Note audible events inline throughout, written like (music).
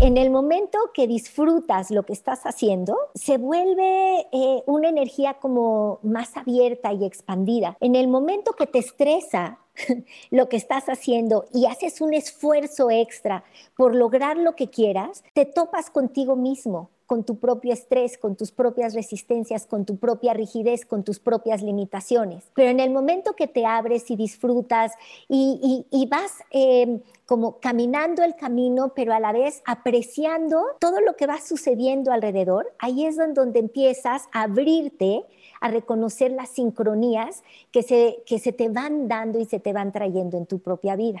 En el momento que disfrutas lo que estás haciendo, se vuelve eh, una energía como más abierta y expandida. En el momento que te estresa, (laughs) lo que estás haciendo y haces un esfuerzo extra por lograr lo que quieras, te topas contigo mismo con tu propio estrés, con tus propias resistencias, con tu propia rigidez, con tus propias limitaciones. Pero en el momento que te abres y disfrutas y, vas eh, como caminando el camino, pero a la vez apreciando todo lo que va sucediendo alrededor, ahí es donde empiezas a abrirte a reconocer las sincronías que se, que se te van dando y se te van trayendo en tu propia vida.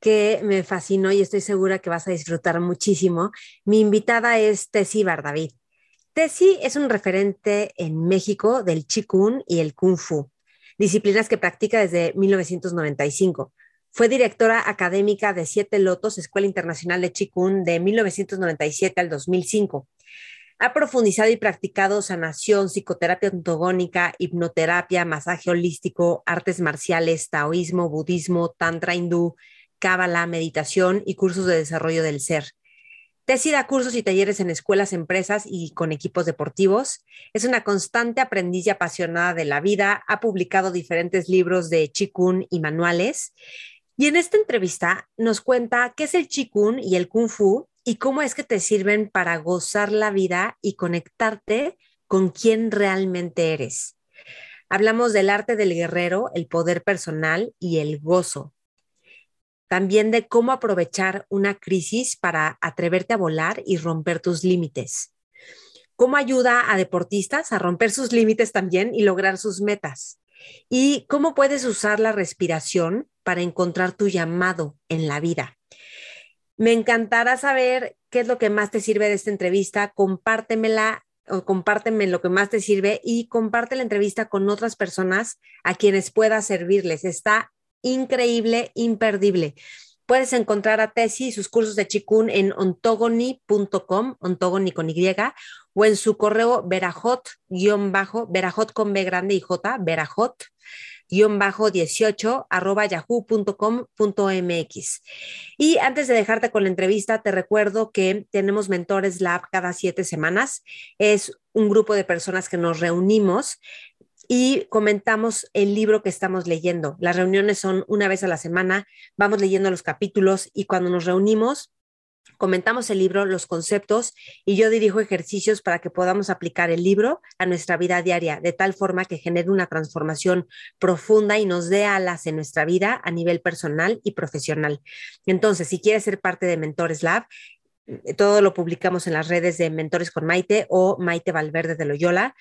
que me fascinó y estoy segura que vas a disfrutar muchísimo. Mi invitada es Tessie Bardavid. Tessie es un referente en México del Qigong y el Kung Fu, disciplinas que practica desde 1995. Fue directora académica de Siete Lotos, Escuela Internacional de Qigong, de 1997 al 2005. Ha profundizado y practicado sanación, psicoterapia ontogónica, hipnoterapia, masaje holístico, artes marciales, taoísmo, budismo, tantra hindú, cábala, meditación y cursos de desarrollo del ser. Tesi da cursos y talleres en escuelas, empresas y con equipos deportivos. Es una constante aprendiz y apasionada de la vida. Ha publicado diferentes libros de Qigong y manuales. Y en esta entrevista nos cuenta qué es el Qigong y el Kung Fu y cómo es que te sirven para gozar la vida y conectarte con quien realmente eres. Hablamos del arte del guerrero, el poder personal y el gozo también de cómo aprovechar una crisis para atreverte a volar y romper tus límites. Cómo ayuda a deportistas a romper sus límites también y lograr sus metas. Y cómo puedes usar la respiración para encontrar tu llamado en la vida. Me encantará saber qué es lo que más te sirve de esta entrevista. Compártemela o compárteme lo que más te sirve y comparte la entrevista con otras personas a quienes pueda servirles. Está increíble, imperdible. Puedes encontrar a Tesi y sus cursos de Chikun en ontogony.com, ontogony con Y, o en su correo verajot, bajo, verajot con B grande y J, verajot, guion bajo 18 arroba yahoo.com.mx. Y antes de dejarte con la entrevista, te recuerdo que tenemos Mentores Lab cada siete semanas. Es un grupo de personas que nos reunimos y comentamos el libro que estamos leyendo. Las reuniones son una vez a la semana, vamos leyendo los capítulos y cuando nos reunimos, comentamos el libro, los conceptos y yo dirijo ejercicios para que podamos aplicar el libro a nuestra vida diaria, de tal forma que genere una transformación profunda y nos dé alas en nuestra vida a nivel personal y profesional. Entonces, si quieres ser parte de Mentores Lab, todo lo publicamos en las redes de Mentores con Maite o Maite Valverde de Loyola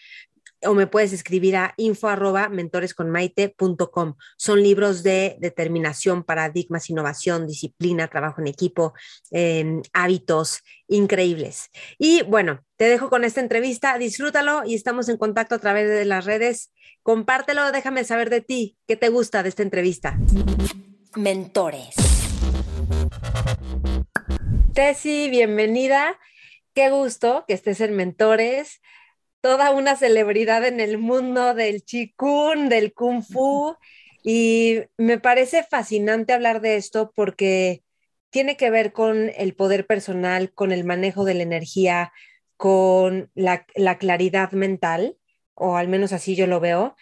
o me puedes escribir a info arroba mentoresconmaite.com. Son libros de determinación, paradigmas, innovación, disciplina, trabajo en equipo, em, hábitos increíbles. Y bueno, te dejo con esta entrevista, disfrútalo y estamos en contacto a través de las redes. Compártelo, déjame saber de ti, qué te gusta de esta entrevista. Mentores. Tessy, bienvenida. Qué gusto que estés en Mentores toda una celebridad en el mundo del chikun, del kung fu, y me parece fascinante hablar de esto porque tiene que ver con el poder personal, con el manejo de la energía, con la, claridad mental, o al menos así yo lo veo,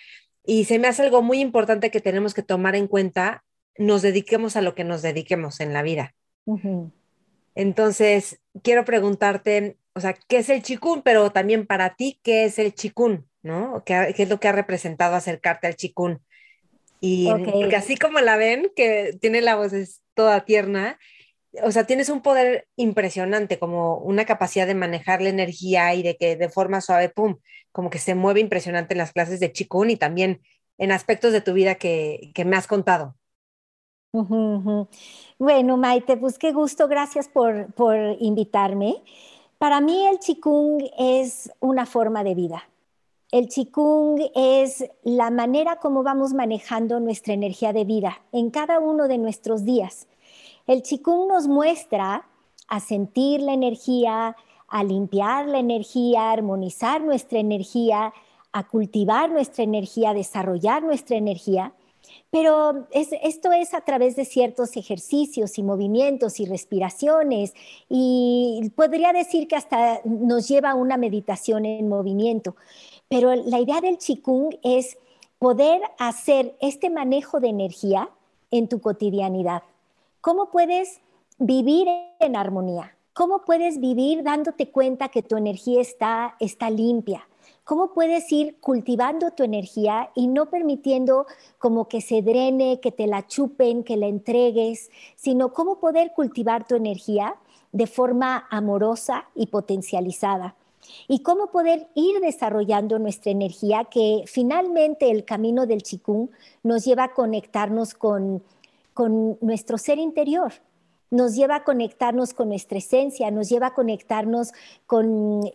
y se me hace algo muy importante que tenemos que tomar en cuenta, nos dediquemos a lo que nos dediquemos en la vida. Entonces, quiero preguntarte, o sea, ¿qué es el chikun? Pero también para ti, ¿qué es el chikun? ¿No? ¿Qué, es lo que ha representado acercarte al chikun? Y porque así como la ven, que tiene la voz toda tierna, o sea, tienes un poder impresionante, como una capacidad de manejar la energía y de que de forma suave, pum, como que se mueve impresionante en las clases de chikun y también en aspectos de tu vida que, que me has contado. Bueno, Maite, pues qué gusto, gracias por, por invitarme. Para mí el Qigong es una forma de vida. El Qigong es la manera como vamos manejando nuestra energía de vida en cada uno de nuestros días. El Qigong nos muestra a sentir la energía, a limpiar la energía, a armonizar nuestra energía, a cultivar nuestra energía, a desarrollar nuestra energía. Pero esto es a través de ciertos ejercicios y movimientos y respiraciones y podría decir que hasta nos lleva a una meditación en movimiento. Pero la idea del Qigong es poder hacer este manejo de energía en tu cotidianidad. ¿Cómo puedes vivir en armonía? ¿Cómo puedes vivir dándote cuenta que tu energía está, está limpia? ¿Cómo puedes ir cultivando tu energía y no permitiendo como que se drene, que te la chupen, que la entregues, sino cómo poder cultivar tu energía de forma amorosa y potencializada? Y cómo poder ir desarrollando nuestra energía, que finalmente el camino del chikung nos lleva a conectarnos con, con nuestro ser interior, nos lleva a conectarnos con nuestra esencia, nos lleva a conectarnos con,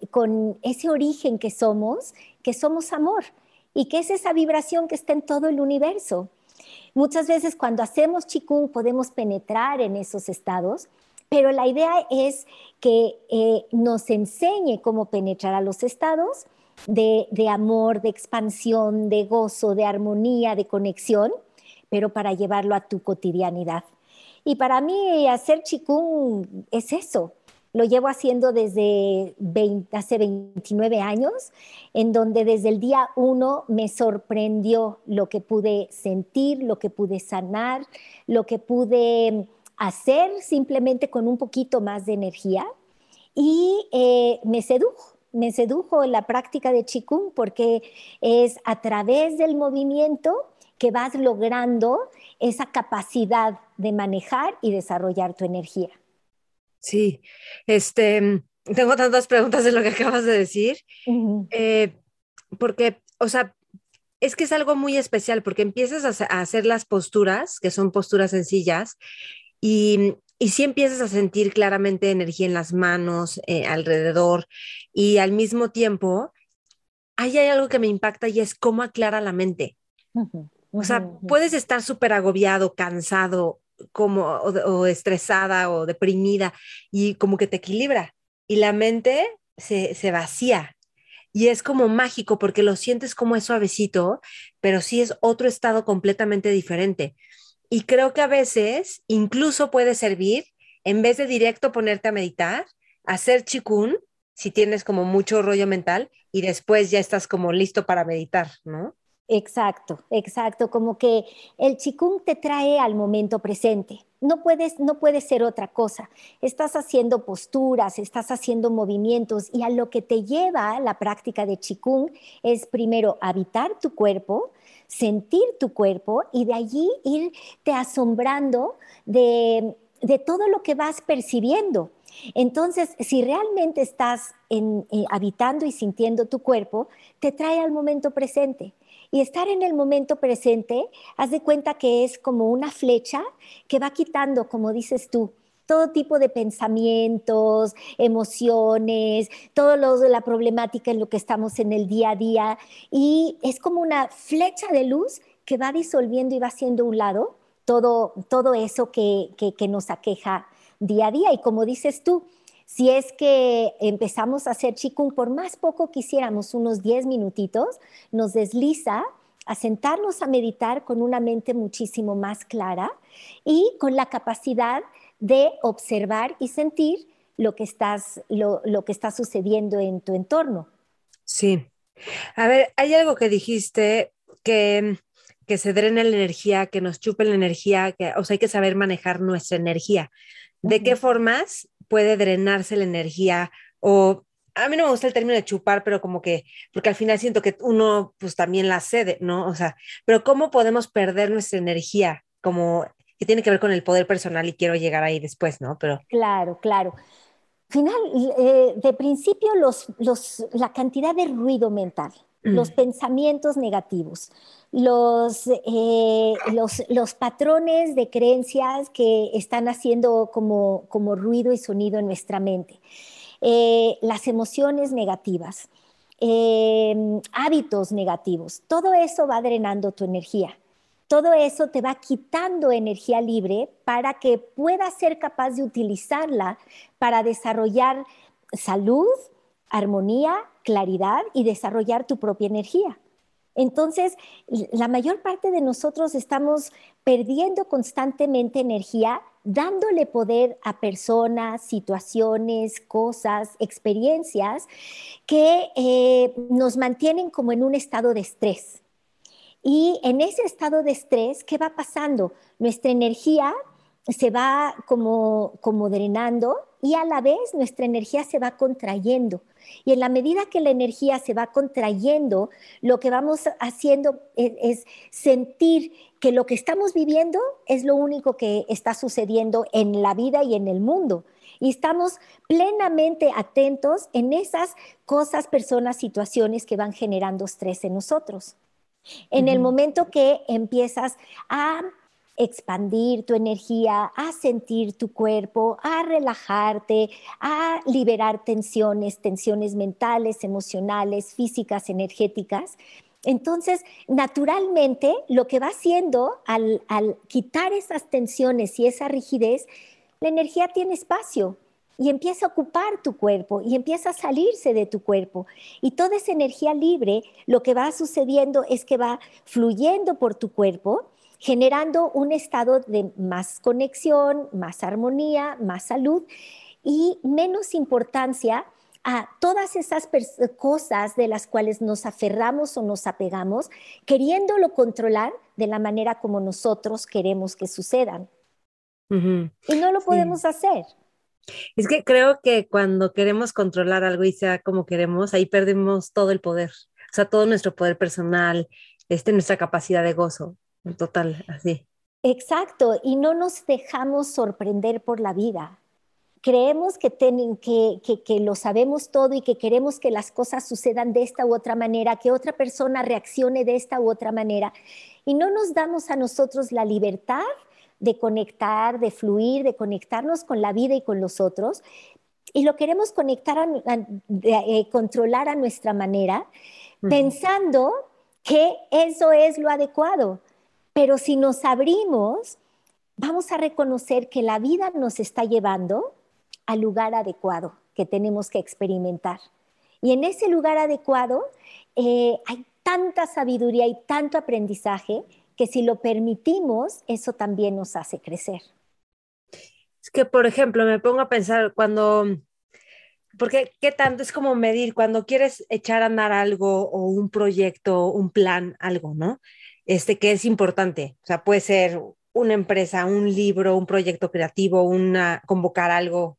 ese origen que somos, que somos amor y que es esa vibración que está en todo el universo. Muchas veces cuando hacemos chikung podemos penetrar en esos estados, pero la idea es que eh, nos enseñe cómo penetrar a los estados de, de amor, de expansión, de gozo, de armonía, de conexión, pero para llevarlo a tu cotidianidad. Y para mí hacer chikung es eso. Lo llevo haciendo desde hace 29 años, en donde desde el día uno me sorprendió lo que pude sentir, lo que pude sanar, lo que pude hacer simplemente con un poquito más de energía. Y eh, me sedujo, me sedujo la práctica de Qigong porque es a través del movimiento que vas logrando esa capacidad de manejar y desarrollar tu energía. Sí, este, tengo tantas preguntas de lo que acabas de decir, eh, porque, o sea, es que es algo muy especial porque empiezas a, hacer las posturas, que son posturas sencillas, y, y sí empiezas a sentir claramente energía en las manos, eh, alrededor, y al mismo tiempo, ahí hay algo que me impacta y es cómo aclara la mente. O sea, puedes estar súper agobiado, cansado, como, o, estresada o deprimida y como que te equilibra y la mente se, se vacía. Y es como mágico porque lo sientes como es suavecito, pero sí es otro estado completamente diferente. Y creo que a veces incluso puede servir, en vez de directo ponerte a meditar, hacer chikun, si tienes como mucho rollo mental, y después ya estás como listo para meditar, ¿no? Exacto, exacto, como que el chikung te trae al momento presente. No puedes, no puede ser otra cosa. Estás haciendo posturas, estás haciendo movimientos y a lo que te lleva la práctica de chikung es primero habitar tu cuerpo, sentir tu cuerpo y de allí irte asombrando de, todo lo que vas percibiendo. Entonces, si realmente estás en, eh, habitando y sintiendo tu cuerpo, te trae al momento presente. Y estar en el momento presente, haz de cuenta que es como una flecha que va quitando, como dices tú, todo tipo de pensamientos, emociones, todo lo de la problemática en lo que estamos en el día a día. Y es como una flecha de luz que va disolviendo y va haciendo un lado todo, todo eso que, que, que nos aqueja día a día. Y como dices tú, si es que empezamos a hacer chikung, por más poco que hiciéramos, unos 10 minutitos, nos desliza a sentarnos a meditar con una mente muchísimo más clara y con la capacidad de observar y sentir lo que, estás, lo, que está sucediendo en tu entorno. Sí. A ver, hay algo que dijiste que, que se drene la energía, que nos chupe la energía, que, o sea, hay que saber manejar nuestra energía. ¿De qué formas puede drenarse la energía o a mí no me gusta el término de chupar, pero como que, porque al final siento que uno pues también la cede, ¿no? O sea, pero ¿cómo podemos perder nuestra energía? Como que tiene que ver con el poder personal y quiero llegar ahí después, ¿no? Pero... Claro, claro. Final, eh, de principio, los, los, la cantidad de ruido mental. Los pensamientos negativos, los, eh, los, los, patrones de creencias que están haciendo como, como ruido y sonido en nuestra mente, eh, las emociones negativas, eh, hábitos negativos, todo eso va drenando tu energía. Todo eso te va quitando energía libre para que puedas ser capaz de utilizarla para desarrollar salud, armonía, claridad y desarrollar tu propia energía. Entonces, la mayor parte de nosotros estamos perdiendo constantemente energía, dándole poder a personas, situaciones, cosas, experiencias que eh, nos mantienen como en un estado de estrés. Y en ese estado de estrés, ¿qué va pasando? Nuestra energía se va como, como drenando y a la vez nuestra energía se va contrayendo. Y en la medida que la energía se va contrayendo, lo que vamos haciendo es, sentir que lo que estamos viviendo es lo único que está sucediendo en la vida y en el mundo. Y estamos plenamente atentos en esas cosas, personas, situaciones que van generando estrés en nosotros. En el momento que empiezas a expandir tu energía, a sentir tu cuerpo, a relajarte, a liberar tensiones, tensiones mentales, emocionales, físicas, energéticas. Entonces, naturalmente, lo que va haciendo al, quitar esas tensiones y esa rigidez, la energía tiene espacio y empieza a ocupar tu cuerpo y empieza a salirse de tu cuerpo. Y toda esa energía libre, lo que va sucediendo es que va fluyendo por tu cuerpo generando un estado de más conexión, más armonía, más salud y menos importancia a todas esas cosas de las cuales nos aferramos o nos apegamos, queriéndolo controlar de la manera como nosotros queremos que sucedan. Y no lo podemos hacer. Es que creo que cuando queremos controlar algo y sea como queremos, ahí perdemos todo el poder, o sea, todo nuestro poder personal, este, nuestra capacidad de gozo. Total, así. Exacto, y no nos dejamos sorprender por la vida. Creemos que, que, que, lo sabemos todo y que queremos que las cosas sucedan de esta u otra manera, que otra persona reaccione de esta u otra manera. Y no nos damos a nosotros la libertad de conectar, de fluir, de conectarnos con la vida y con los otros. Y lo queremos conectar, a, eh, controlar a nuestra manera, pensando que eso es lo adecuado. Pero si nos abrimos, vamos a reconocer que la vida nos está llevando al lugar adecuado que tenemos que experimentar. Y en ese lugar adecuado eh, hay tanta sabiduría y tanto aprendizaje que si lo permitimos, eso también nos hace crecer. Es que, por ejemplo, me pongo a pensar cuando, porque qué tanto es como medir cuando quieres echar a andar algo o un proyecto, un plan, algo, ¿no? Este, que es importante. O sea, puede ser una empresa, un libro, un proyecto creativo, una, convocar algo.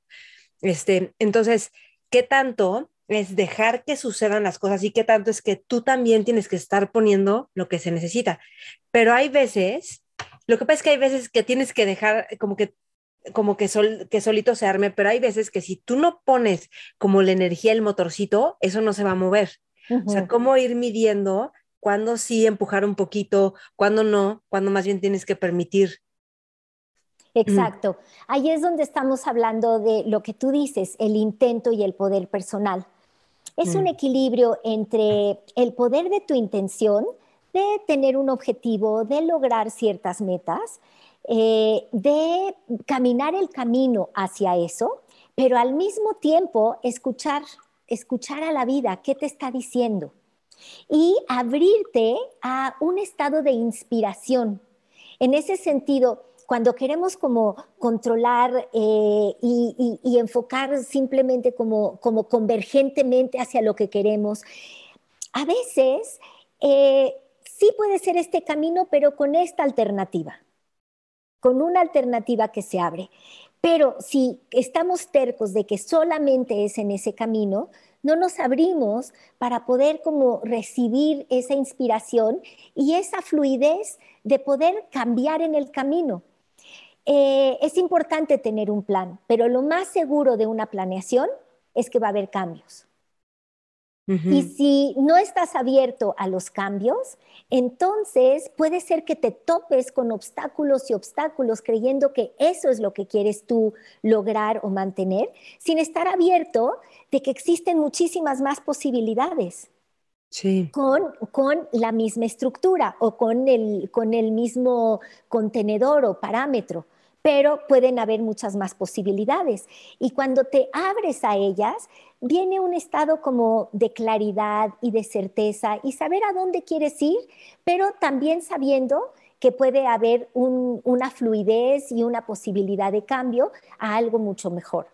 Este, entonces, ¿qué tanto es dejar que sucedan las cosas y qué tanto es que tú también tienes que estar poniendo lo que se necesita? Pero hay veces, lo que pasa es que hay veces que tienes que dejar como que como que, sol, que solito se arme, pero hay veces que si tú no pones como la energía, el motorcito, eso no se va a mover. O sea, cómo ir midiendo cuándo sí empujar un poquito, cuándo no, cuándo más bien tienes que permitir. Exacto. Ahí es donde estamos hablando de lo que tú dices, el intento y el poder personal. Es un mm. equilibrio entre el poder de tu intención, de tener un objetivo, de lograr ciertas metas, eh, de caminar el camino hacia eso, pero al mismo tiempo escuchar, escuchar a la vida, ¿qué te está diciendo? Y abrirte a un estado de inspiración. En ese sentido, cuando queremos como controlar eh, y, enfocar simplemente como, convergentemente hacia lo que queremos, a veces eh, sí puede ser este camino, pero con esta alternativa, con una alternativa que se abre. Pero si estamos tercos de que solamente es en ese camino, no nos abrimos para poder como recibir esa inspiración y esa fluidez de poder cambiar en el camino. Eh, es importante tener un plan, pero lo más seguro de una planeación es que va a haber cambios. Y si no estás abierto a los cambios, entonces puede ser que te topes con obstáculos y obstáculos creyendo que eso es lo que quieres tú lograr o mantener, sin estar abierto de que existen muchísimas más posibilidades. Con, con, la misma estructura o con el, con el mismo contenedor o parámetro pero pueden haber muchas más posibilidades. Y cuando te abres a ellas, viene un estado como de claridad y de certeza y saber a dónde quieres ir, pero también sabiendo que puede haber una fluidez y una posibilidad de cambio a algo mucho mejor.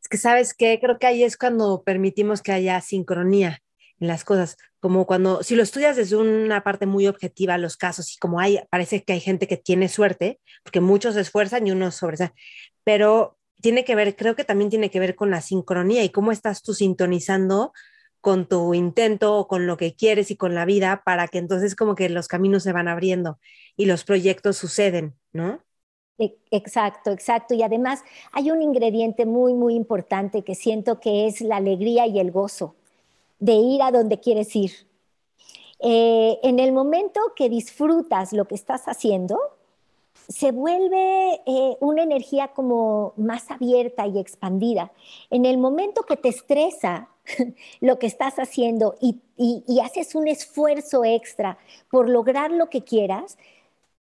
Es que sabes que creo que ahí es cuando permitimos que haya sincronía en las cosas, como cuando, si lo estudias desde una parte muy objetiva, los casos, y como hay, parece que hay gente que tiene suerte, porque muchos se esfuerzan y unos sobresalen, pero tiene que ver, creo que también tiene que ver con la sincronía y cómo estás tú sintonizando con tu intento o con lo que quieres y con la vida para que entonces como que los caminos se van abriendo y los proyectos suceden, ¿no? E, exacto, exacto. Y además hay un ingrediente muy, muy importante que siento que es la alegría y el gozo de ir a donde quieres ir. Eh, en el momento que disfrutas lo que estás haciendo, se vuelve eh, una energía como más abierta y expandida. En el momento que te estresa (laughs) lo que estás haciendo y, y, haces un esfuerzo extra por lograr lo que quieras,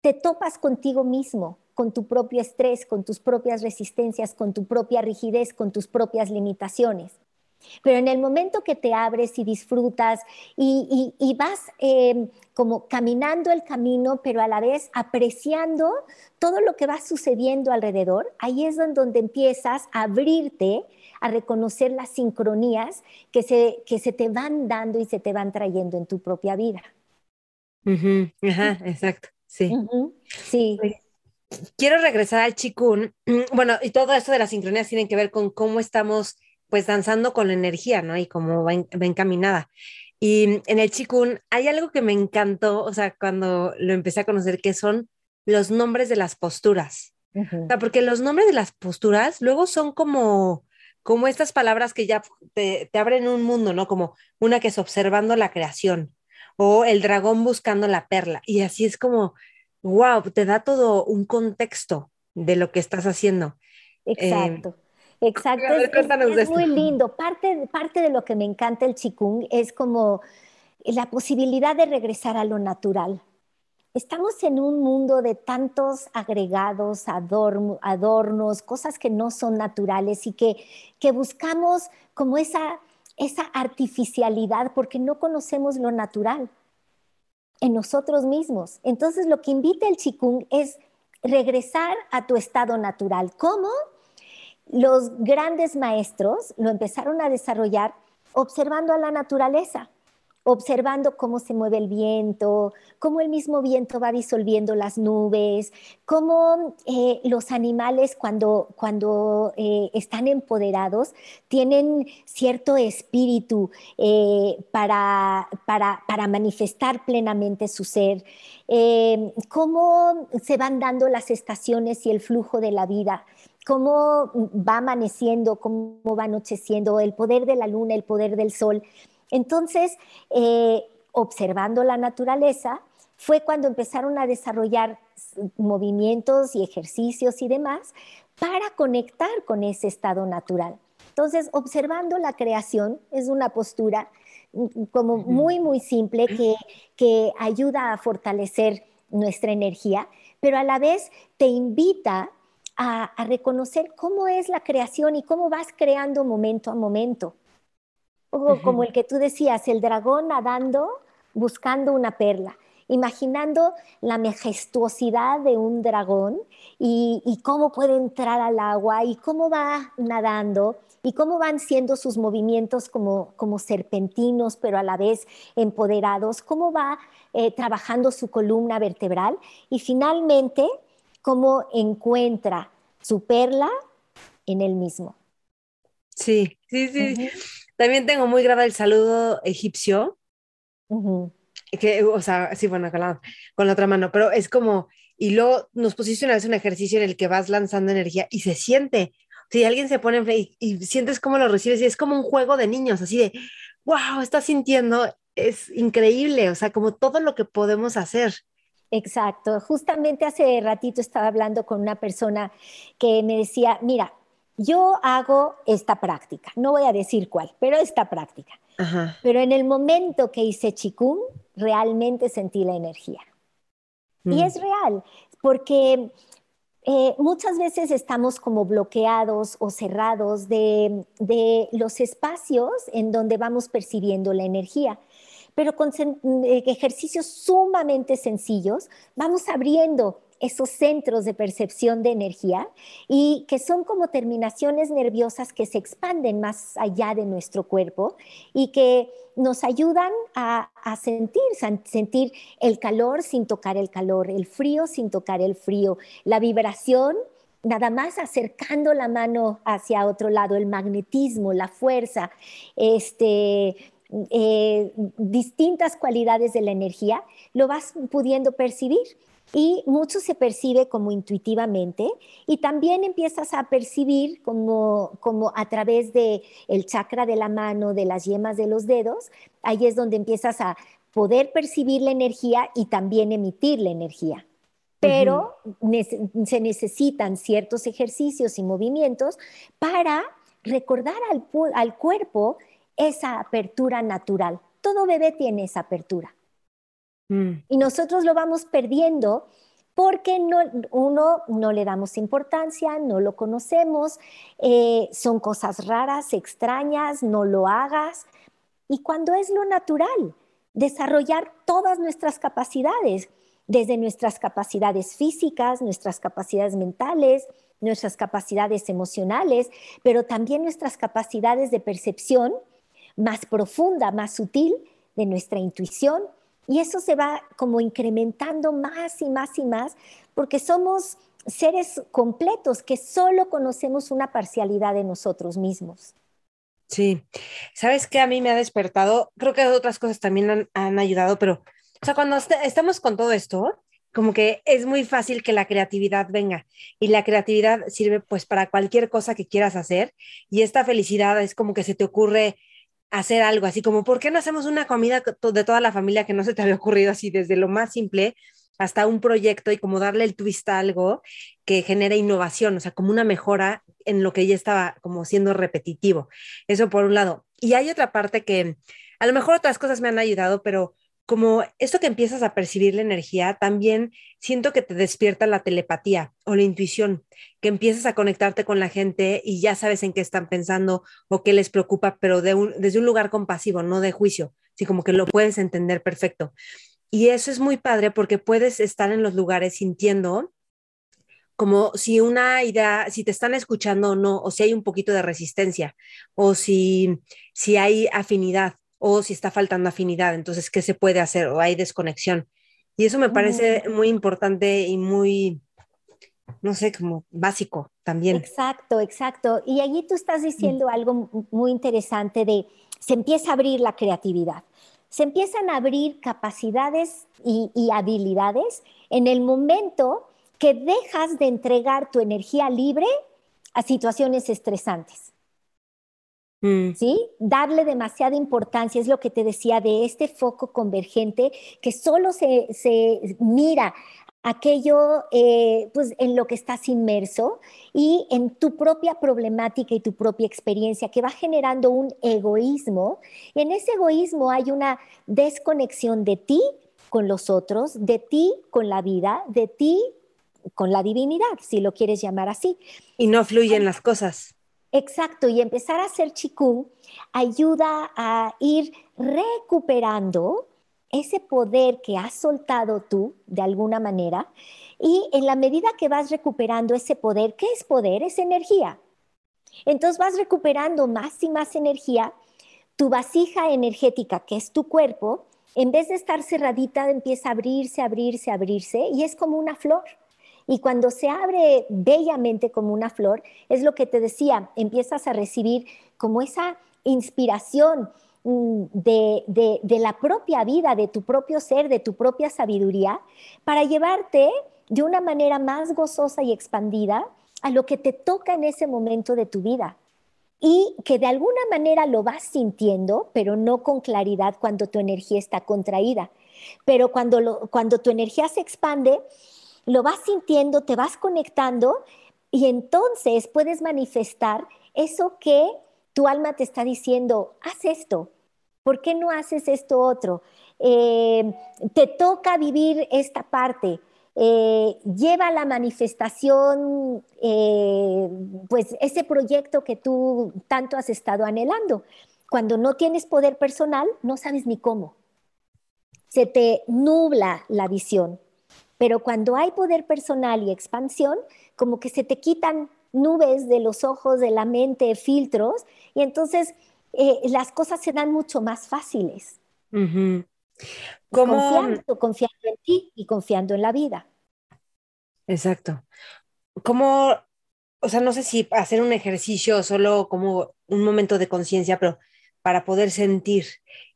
te topas contigo mismo, con tu propio estrés, con tus propias resistencias, con tu propia rigidez, con tus propias limitaciones. Pero en el momento que te abres y disfrutas y, vas eh, como caminando el camino, pero a la vez apreciando todo lo que va sucediendo alrededor, ahí es donde empiezas a abrirte a reconocer las sincronías que se, que se te van dando y se te van trayendo en tu propia vida. Ajá, exacto, sí. Sí. Quiero regresar al chikun. (clears throat) Bueno, y todo esto de las sincronías tiene que ver con cómo estamos pues danzando con la energía, ¿no? Y como va, encaminada. Y en el chikun hay algo que me encantó, o sea, cuando lo empecé a conocer, que son los nombres de las posturas. O sea, porque los nombres de las posturas luego son como, como estas palabras que ya te, te, abren un mundo, ¿no? Como una que es observando la creación o el dragón buscando la perla. Y así es como, wow, te da todo un contexto de lo que estás haciendo. Exacto. Exacto, es, muy lindo. Parte, parte de lo que me encanta el chikung es como la posibilidad de regresar a lo natural. Estamos en un mundo de tantos agregados, adornos, cosas que no son naturales y que, que buscamos como esa, esa artificialidad porque no conocemos lo natural en nosotros mismos. Entonces lo que invita el chikung es regresar a tu estado natural. ¿Cómo? Los grandes maestros lo empezaron a desarrollar observando a la naturaleza, observando cómo se mueve el viento, cómo el mismo viento va disolviendo las nubes, cómo eh, los animales cuando, cuando eh, están empoderados tienen cierto espíritu eh, para, para, para, manifestar plenamente su ser, cómo se van dando las estaciones y el flujo de la vida cómo va amaneciendo, cómo va anocheciendo, el poder de la luna, el poder del sol. Entonces, eh, observando la naturaleza, fue cuando empezaron a desarrollar movimientos y ejercicios y demás para conectar con ese estado natural. Entonces, observando la creación es una postura mm, como muy, muy simple que, que ayuda a fortalecer nuestra energía, pero a la vez te invita a, reconocer cómo es la creación y cómo vas creando momento a momento. O como el que tú decías, el dragón nadando buscando una perla, imaginando la majestuosidad de un dragón y, y, cómo puede entrar al agua y cómo va nadando y cómo van siendo sus movimientos como, como serpentinos, pero a la vez empoderados, cómo va eh, trabajando su columna vertebral y finalmente cómo encuentra su perla en él mismo. Sí, sí, sí. También tengo muy grabado el saludo egipcio. que, o sea, sí, bueno, con la, con la, otra mano, pero es como, y luego nos posicionas un ejercicio en el que vas lanzando energía y se siente. Si alguien se pone y, y sientes cómo lo recibes, y es como un juego de niños, así de wow, estás sintiendo, es increíble, o sea, como todo lo que podemos hacer. Exacto. Justamente hace ratito estaba hablando con una persona que me decía, mira, yo hago esta práctica, no voy a decir cuál, pero esta práctica. Pero en el momento que hice chikung, realmente sentí la energía. Y mm. es real, porque eh, muchas veces estamos como bloqueados o cerrados de, de, los espacios en donde vamos percibiendo la energía pero con eh, ejercicios sumamente sencillos vamos abriendo esos centros de percepción de energía y que son como terminaciones nerviosas que se expanden más allá de nuestro cuerpo y que nos ayudan a, sentir, sentir el calor sin tocar el calor, el frío sin tocar el frío, la vibración nada más acercando la mano hacia otro lado, el magnetismo, la fuerza, este, eh, distintas cualidades de la energía, lo vas pudiendo percibir. Y mucho se percibe como intuitivamente y también empiezas a percibir como, como a través del el chakra de la mano, de las yemas de los dedos, ahí es donde empiezas a poder percibir la energía y también emitir la energía. Pero se necesitan ciertos ejercicios y movimientos para recordar al, al cuerpo esa apertura natural. Todo bebé tiene esa apertura. Mm. Y nosotros lo vamos perdiendo porque no, uno no le damos importancia, no lo conocemos, eh, son cosas raras, extrañas, no lo hagas. Y cuando es lo natural, desarrollar todas nuestras capacidades, desde nuestras capacidades físicas, nuestras capacidades mentales, nuestras capacidades emocionales, pero también nuestras capacidades de percepción más profunda, más sutil de nuestra intuición. Y eso se va como incrementando más y más y más, porque somos seres completos que solo conocemos una parcialidad de nosotros mismos. Sí, sabes que a mí me ha despertado, creo que otras cosas también han, ayudado, pero, o sea, cuando estamos con todo esto, como que es muy fácil que la creatividad venga y la creatividad sirve pues para cualquier cosa que quieras hacer y esta felicidad es como que se te ocurre hacer algo así como, ¿por qué no hacemos una comida de toda la familia que no se te había ocurrido así desde lo más simple hasta un proyecto y como darle el twist a algo que genere innovación, o sea, como una mejora en lo que ya estaba como siendo repetitivo. Eso por un lado. Y hay otra parte que a lo mejor otras cosas me han ayudado, pero como esto que empiezas a percibir la energía, también siento que te despierta la telepatía o la intuición, que empiezas a conectarte con la gente y ya sabes en qué están pensando o qué les preocupa, pero desde un lugar compasivo, no de juicio, así como que lo puedes entender perfecto. Y eso es muy padre porque puedes estar en los lugares sintiendo como si una idea, si te están escuchando o no, o si hay un poquito de resistencia, o si, si hay afinidad o si está faltando afinidad, entonces, ¿qué se puede hacer? O hay desconexión. Y eso me parece muy importante y muy, no sé, como básico también. Exacto, exacto. Y allí tú estás diciendo mm. algo muy interesante de, se empieza a abrir la creatividad. Se empiezan a abrir capacidades y, y habilidades en el momento que dejas de entregar tu energía libre a situaciones estresantes. Mm. ¿Sí? Darle demasiada importancia es lo que te decía de este foco convergente que solo se, mira aquello eh, pues en lo que estás inmerso y en tu propia problemática y tu propia experiencia que va generando un egoísmo. Y en ese egoísmo hay una desconexión de ti con los otros, de ti con la vida, de ti con la divinidad, si lo quieres llamar así. Y no fluyen las cosas. Exacto, y empezar a hacer chikung ayuda a ir recuperando ese poder que has soltado tú de alguna manera y en la medida que vas recuperando ese poder, ¿qué es poder? Es energía. Entonces vas recuperando más y más energía, tu vasija energética, que es tu cuerpo, en vez de estar cerradita, empieza a abrirse, abrirse, abrirse y es como una flor. Y cuando se abre bellamente como una flor, es lo que te decía, empiezas a recibir como esa inspiración mm, de, la propia vida, de tu propio ser, de tu propia sabiduría, para llevarte de una manera más gozosa y expandida a lo que te toca en ese momento de tu vida. y que de alguna manera lo vas sintiendo, pero no con claridad cuando tu energía está contraída. Pero cuando, cuando tu energía se expande, lo vas sintiendo, te vas conectando y entonces puedes manifestar eso que tu alma te está diciendo, haz esto, ¿por qué no haces esto otro? Eh, te toca vivir esta parte, eh, lleva la manifestación, eh, pues ese proyecto que tú tanto has estado anhelando. Cuando no tienes poder personal, no sabes ni cómo. Se te nubla la visión. Pero cuando hay poder personal y expansión, como que se te quitan nubes de los ojos, de la mente, filtros, y entonces eh, las cosas se dan mucho más fáciles. Confiando, confiando en ti y confiando en la vida. Exacto. ¿Cómo, o sea, no sé si hacer un ejercicio solo como un momento de conciencia, pero para poder sentir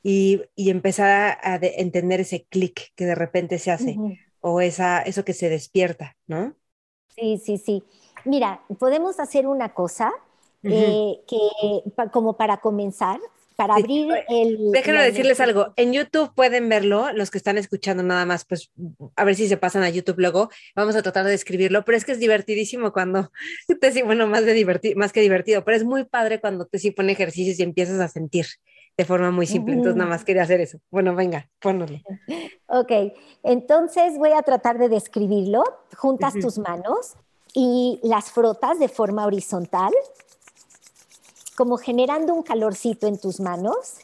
y, empezar a, entender ese clic que de repente se hace o esa, eso que se despierta, ¿no? Sí, sí, sí. Mira, podemos hacer una cosa eh, que como para comenzar, para abrir el... Déjenme decirles algo, en YouTube pueden verlo, los que están escuchando nada más, pues a ver si se pasan a YouTube luego, vamos a tratar de escribirlo, pero es que es divertidísimo cuando (laughs) te bueno, más, de divertido, más que divertido, pero es muy padre cuando te sí pone ejercicios y empiezas a sentir de forma muy simple, entonces nada más quería hacer eso. Bueno, venga, pónnoslo. Ok, entonces voy a tratar de describirlo, juntas tus manos y las frotas de forma horizontal como generando un calorcito en tus manos.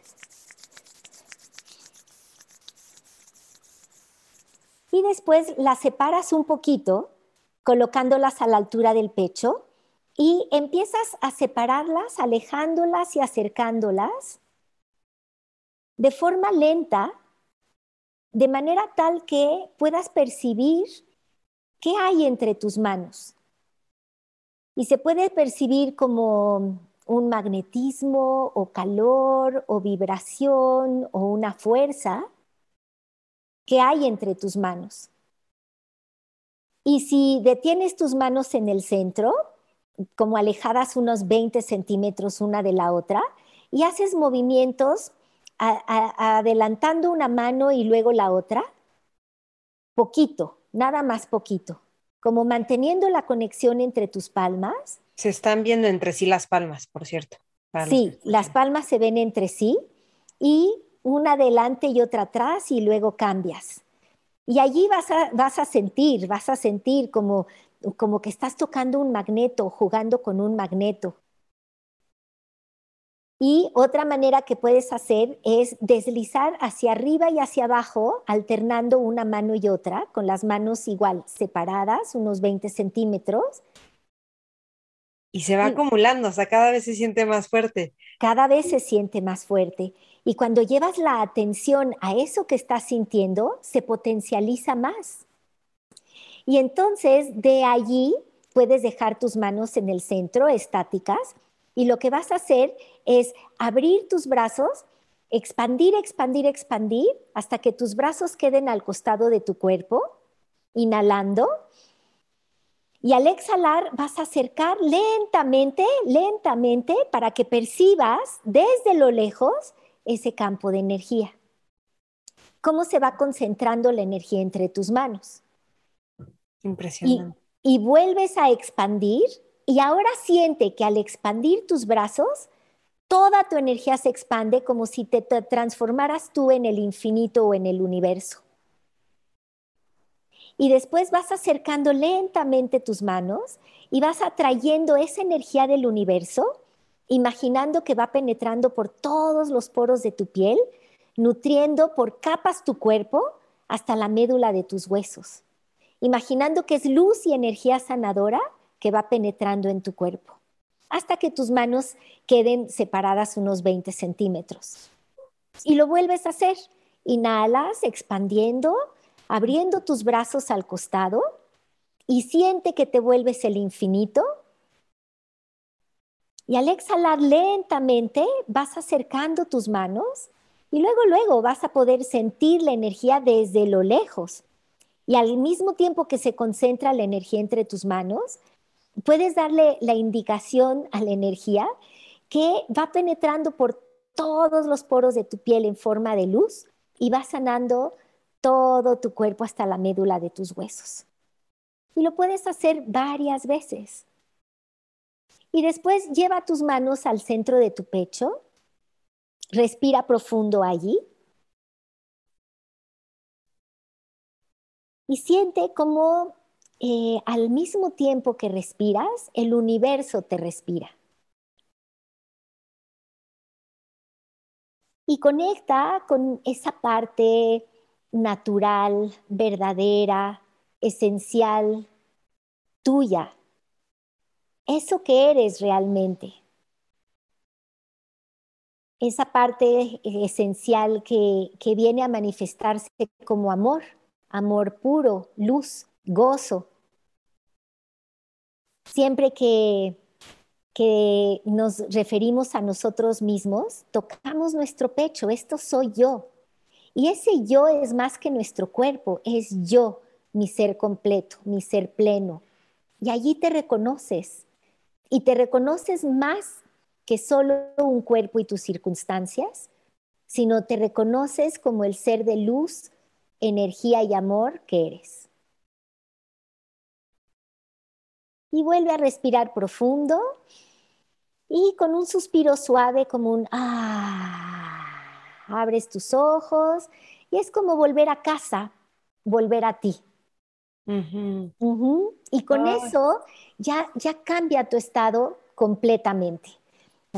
Y después las separas un poquito, colocándolas a la altura del pecho y empiezas a separarlas, alejándolas y acercándolas de forma lenta, de manera tal que puedas percibir qué hay entre tus manos. Y se puede percibir como un magnetismo o calor o vibración o una fuerza que hay entre tus manos. Y si detienes tus manos en el centro, como alejadas unos 20 centímetros una de la otra, y haces movimientos adelantando una mano y luego la otra, poquito, nada más poquito, como manteniendo la conexión entre tus palmas se están viendo entre sí las palmas, por cierto. Sí, las palmas se ven entre sí y una adelante y otra atrás y luego cambias. Y allí vas a, vas a sentir, vas a sentir como, como que estás tocando un magneto, jugando con un magneto. Y otra manera que puedes hacer es deslizar hacia arriba y hacia abajo, alternando una mano y otra, con las manos igual separadas, unos 20 centímetros, y se va acumulando, o sea, cada vez se siente más fuerte. Cada vez se siente más fuerte. Y cuando llevas la atención a eso que estás sintiendo, se potencializa más. Y entonces de allí puedes dejar tus manos en el centro, estáticas, y lo que vas a hacer es abrir tus brazos, expandir, expandir, expandir, hasta que tus brazos queden al costado de tu cuerpo, inhalando y al exhalar vas a acercar lentamente, lentamente, para que percibas desde lo lejos ese campo de energía. ¿Cómo se va concentrando la energía entre tus manos? Impresionante. Y, vuelves a expandir y ahora siente que al expandir tus brazos, toda tu energía se expande como si te transformaras tú en el infinito o en el universo. Y después vas acercando lentamente tus manos y vas atrayendo esa energía del universo, imaginando que va penetrando por todos los poros de tu piel, nutriendo por capas tu cuerpo hasta la médula de tus huesos, imaginando que es luz y energía sanadora que va penetrando en tu cuerpo, hasta que tus manos queden separadas unos 20 centímetros. Y lo vuelves a hacer. Inhalas, expandiendo, abriendo tus brazos al costado y siente que te vuelves el infinito. Y al exhalar lentamente vas acercando tus manos y luego, luego vas a poder sentir la energía desde lo lejos. Y al mismo tiempo que se concentra la energía entre tus manos, puedes darle la indicación a la energía que va penetrando por todos los poros de tu piel en forma de luz y va sanando todo tu cuerpo hasta la médula de tus huesos. Y lo puedes hacer varias veces. Y después lleva tus manos al centro de tu pecho, respira profundo allí y siente como eh, al mismo tiempo que respiras, el universo te respira. Y conecta con esa parte natural, verdadera, esencial, tuya, eso que eres realmente. Esa parte esencial que, que viene a manifestarse como amor, amor puro, luz, gozo. Siempre que, que nos referimos a nosotros mismos, tocamos nuestro pecho, esto soy yo. Y ese yo es más que nuestro cuerpo, es yo, mi ser completo, mi ser pleno. Y allí te reconoces. Y te reconoces más que solo un cuerpo y tus circunstancias, sino te reconoces como el ser de luz, energía y amor que eres. Y vuelve a respirar profundo y con un suspiro suave como un ah, abres tus ojos y es como volver a casa, volver a ti. Y con eso ya, ya cambia tu estado completamente.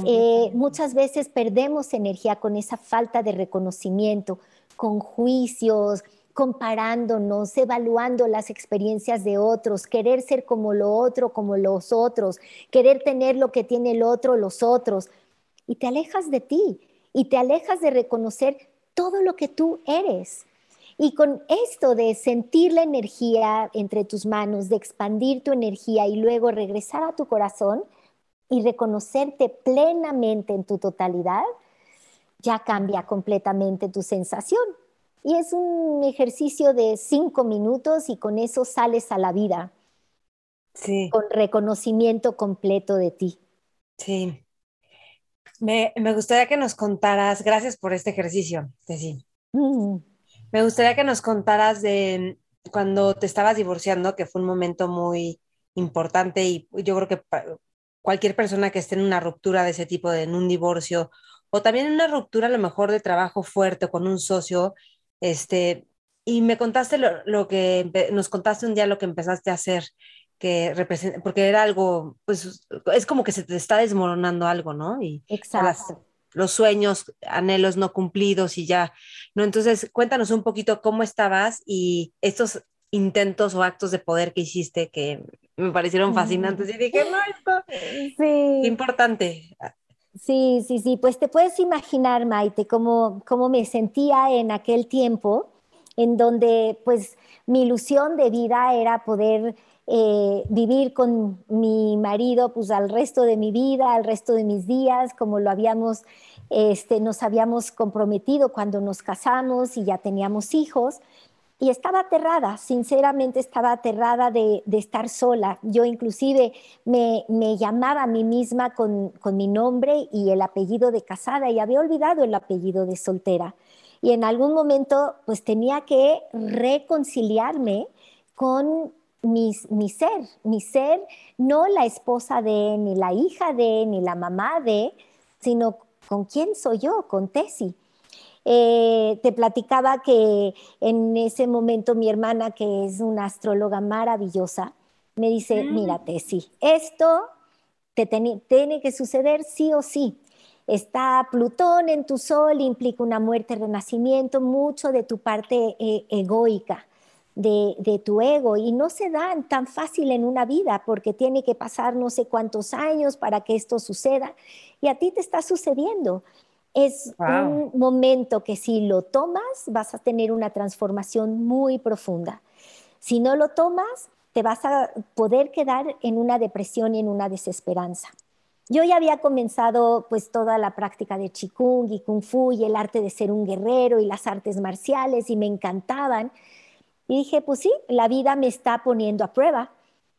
Eh, muchas veces perdemos energía con esa falta de reconocimiento, con juicios, comparándonos, evaluando las experiencias de otros, querer ser como lo otro, como los otros, querer tener lo que tiene el otro, los otros. Y te alejas de ti y te alejas de reconocer todo lo que tú eres. Y con esto de sentir la energía entre tus manos, de expandir tu energía y luego regresar a tu corazón y reconocerte plenamente en tu totalidad, ya cambia completamente tu sensación. Y es un ejercicio de cinco minutos y con eso sales a la vida. Sí. Con reconocimiento completo de ti. Sí. Me, gustaría que nos contaras, gracias por este ejercicio, Tessy. Mm. Me gustaría que nos contaras de cuando te estabas divorciando, que fue un momento muy importante y yo creo que cualquier persona que esté en una ruptura de ese tipo, de, en un divorcio, o también en una ruptura a lo mejor de trabajo fuerte con un socio, este, y me contaste lo, que nos contaste un día lo que empezaste a hacer, que porque era algo, pues es como que se te está desmoronando algo, ¿no? Y Exacto. los sueños, anhelos no cumplidos y ya, ¿no? Entonces, cuéntanos un poquito cómo estabas y estos intentos o actos de poder que hiciste que me parecieron fascinantes y dije, no, esto sí. importante. Sí, sí, sí, pues te puedes imaginar, Maite, cómo, cómo me sentía en aquel tiempo, en donde pues mi ilusión de vida era poder eh, vivir con mi marido pues al resto de mi vida, al resto de mis días, como lo habíamos, este, nos habíamos comprometido cuando nos casamos y ya teníamos hijos y estaba aterrada, sinceramente estaba aterrada de, estar sola. Yo inclusive me, llamaba a mí misma con, mi nombre y el apellido de casada y había olvidado el apellido de soltera. Y en algún momento pues tenía que reconciliarme con mi, mi ser, mi ser, no la esposa de, ni la hija de, ni la mamá de, sino con quién soy yo, con Tessie. Eh, te platicaba que en ese momento mi hermana, que es una astróloga maravillosa, me dice, mm. mírate, sí, esto te tiene que suceder sí o sí. Está Plutón en tu sol, implica una muerte, renacimiento, mucho de tu parte eh, egoica. De, de, tu ego y no se dan tan fácil en una vida porque tiene que pasar no sé cuántos años para que esto suceda y a ti te está sucediendo. Es un momento que si lo tomas vas a tener una transformación muy profunda. Si no lo tomas, te vas a poder quedar en una depresión y en una desesperanza. Yo ya había comenzado pues toda la práctica de Qigong y Kung Fu y el arte de ser un guerrero y las artes marciales y me encantaban. Y dije, pues sí, la vida me está poniendo a prueba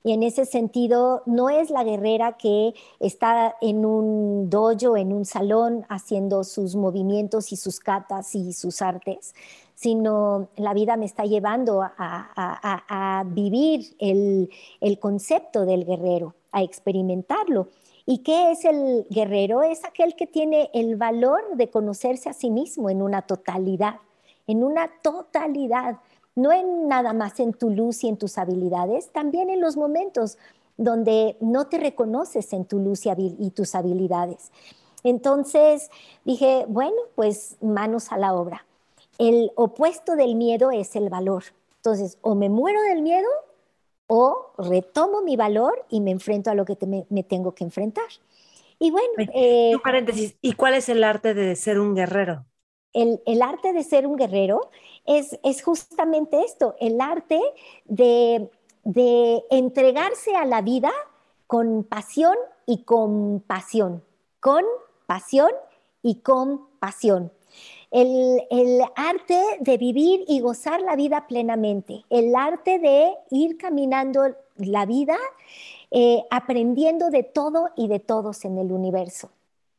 Y en ese sentido, no es la guerrera que está en un dojo, en un salón, haciendo sus movimientos y sus catas y sus artes, sino la vida me está llevando a, vivir el, el concepto del guerrero, a experimentarlo. ¿Y qué es el guerrero? Es aquel que tiene el valor de conocerse a sí mismo en una totalidad, en una totalidad no en nada más en tu luz y en tus habilidades, también en los momentos donde no te reconoces en tu luz y, tus habilidades. Entonces dije, bueno, pues manos a la obra. El opuesto del miedo es el valor. Entonces, o me muero del miedo o retomo mi valor y me enfrento a lo que me, tengo que enfrentar. Y bueno. Eh, paréntesis, ¿y cuál es el arte de ser un guerrero? el, arte de ser un guerrero es, justamente esto, el arte de, entregarse a la vida con pasión y compasión, con pasión y compasión. El, el, arte de vivir y gozar la vida plenamente, el arte de ir caminando la vida eh, aprendiendo de todo y de todos en el universo.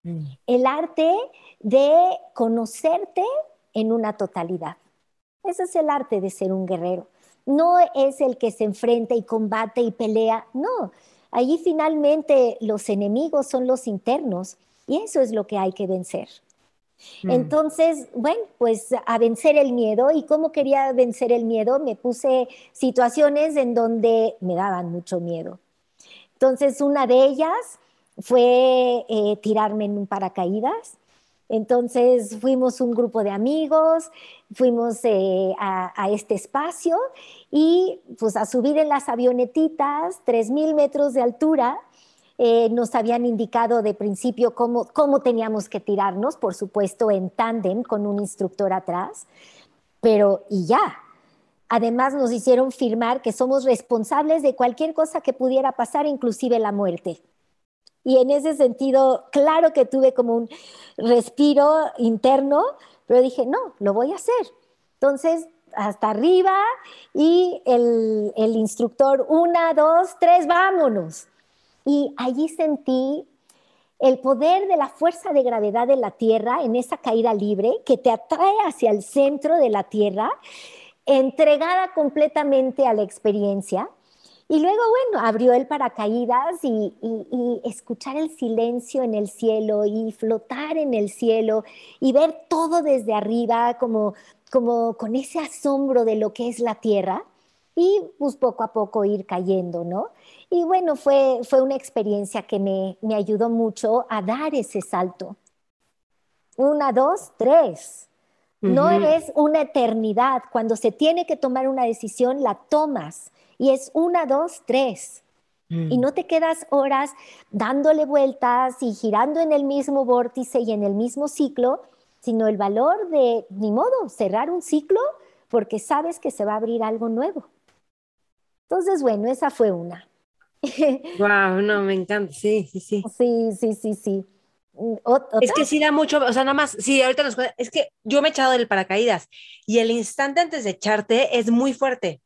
Mm. El arte de conocerte en una totalidad. Ese es el arte de ser un guerrero. No es el que se enfrenta y combate y pelea, no. Allí finalmente los enemigos son los internos y eso es lo que hay que vencer. Mm. Entonces, bueno, pues a vencer el miedo. ¿Y cómo quería vencer el miedo? Me puse situaciones en donde me daban mucho miedo. Entonces, una de ellas fue eh, tirarme en un paracaídas. Entonces fuimos un grupo de amigos, fuimos eh, a, este espacio y pues a subir en las avionetitas, 3.000 metros de altura. Eh, nos habían indicado de principio cómo, cómo teníamos que tirarnos, por supuesto en tándem con un instructor atrás, pero y ya. Además nos hicieron firmar que somos responsables de cualquier cosa que pudiera pasar, inclusive la muerte. Y en ese sentido, claro que tuve como un respiro interno, pero dije, no, lo voy a hacer. Entonces, hasta arriba y el, el instructor, una, dos, tres, vámonos. Y allí sentí el poder de la fuerza de gravedad de la Tierra en esa caída libre que te atrae hacia el centro de la Tierra, entregada completamente a la experiencia y luego, bueno, abrió el paracaídas y, escuchar el silencio en el cielo y flotar en el cielo y ver todo desde arriba como, como con ese asombro de lo que es la tierra y pues poco a poco ir cayendo, ¿no? Y bueno, fue, fue una experiencia que me, me ayudó mucho a dar ese salto. Una, dos, tres. No es una eternidad. Cuando se tiene que tomar una decisión, la tomas y es una, dos, tres. Y mm. no te quedas horas dándole vueltas y girando en el mismo vórtice y en el mismo ciclo, sino el valor de, ni modo, cerrar un ciclo porque sabes que se va a abrir algo nuevo. Entonces, bueno, esa fue una. (laughs) Wow, no, me encanta, sí, sí, sí. Sí, sí, sí, sí. Mm, es que sí da mucho, o sea, nada más, sí, ahorita nos es que yo me he echado del paracaídas y el instante antes de echarte es muy fuerte.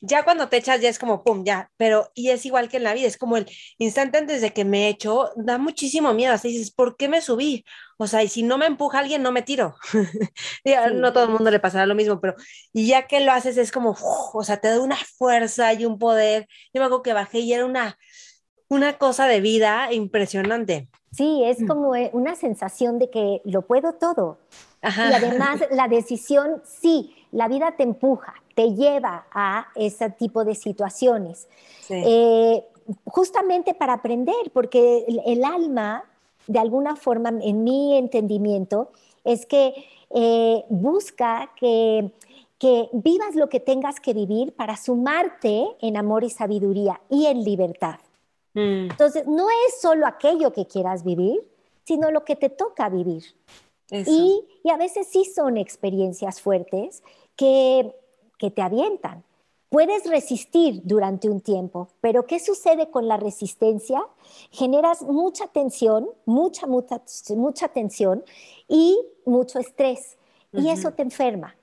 Ya cuando te echas ya es como, pum, ya, pero y es igual que en la vida, es como el instante antes de que me echo, da muchísimo miedo, así dices, ¿por qué me subí? O sea, y si no me empuja alguien, no me tiro. (laughs) No todo el mundo le pasará lo mismo, pero y ya que lo haces es como, o sea, te da una fuerza y un poder. Yo me acuerdo que bajé y era una, una cosa de vida impresionante. Sí, es mm. como eh, una sensación de que lo puedo todo. Y además la decisión, sí, la vida te empuja, te lleva a ese tipo de situaciones. Eh, justamente para aprender, porque el, alma, de alguna forma, en mi entendimiento, es que eh, busca que, que vivas lo que tengas que vivir para sumarte en amor y sabiduría y en libertad. Mm. Entonces, no es solo aquello que quieras vivir, sino lo que te toca vivir. Y, y, a veces sí son experiencias fuertes que, que te avientan. Puedes resistir durante un tiempo, pero ¿qué sucede con la resistencia? Generas mucha tensión, mucha, mucha, mucha tensión y mucho estrés. Y eso te enferma.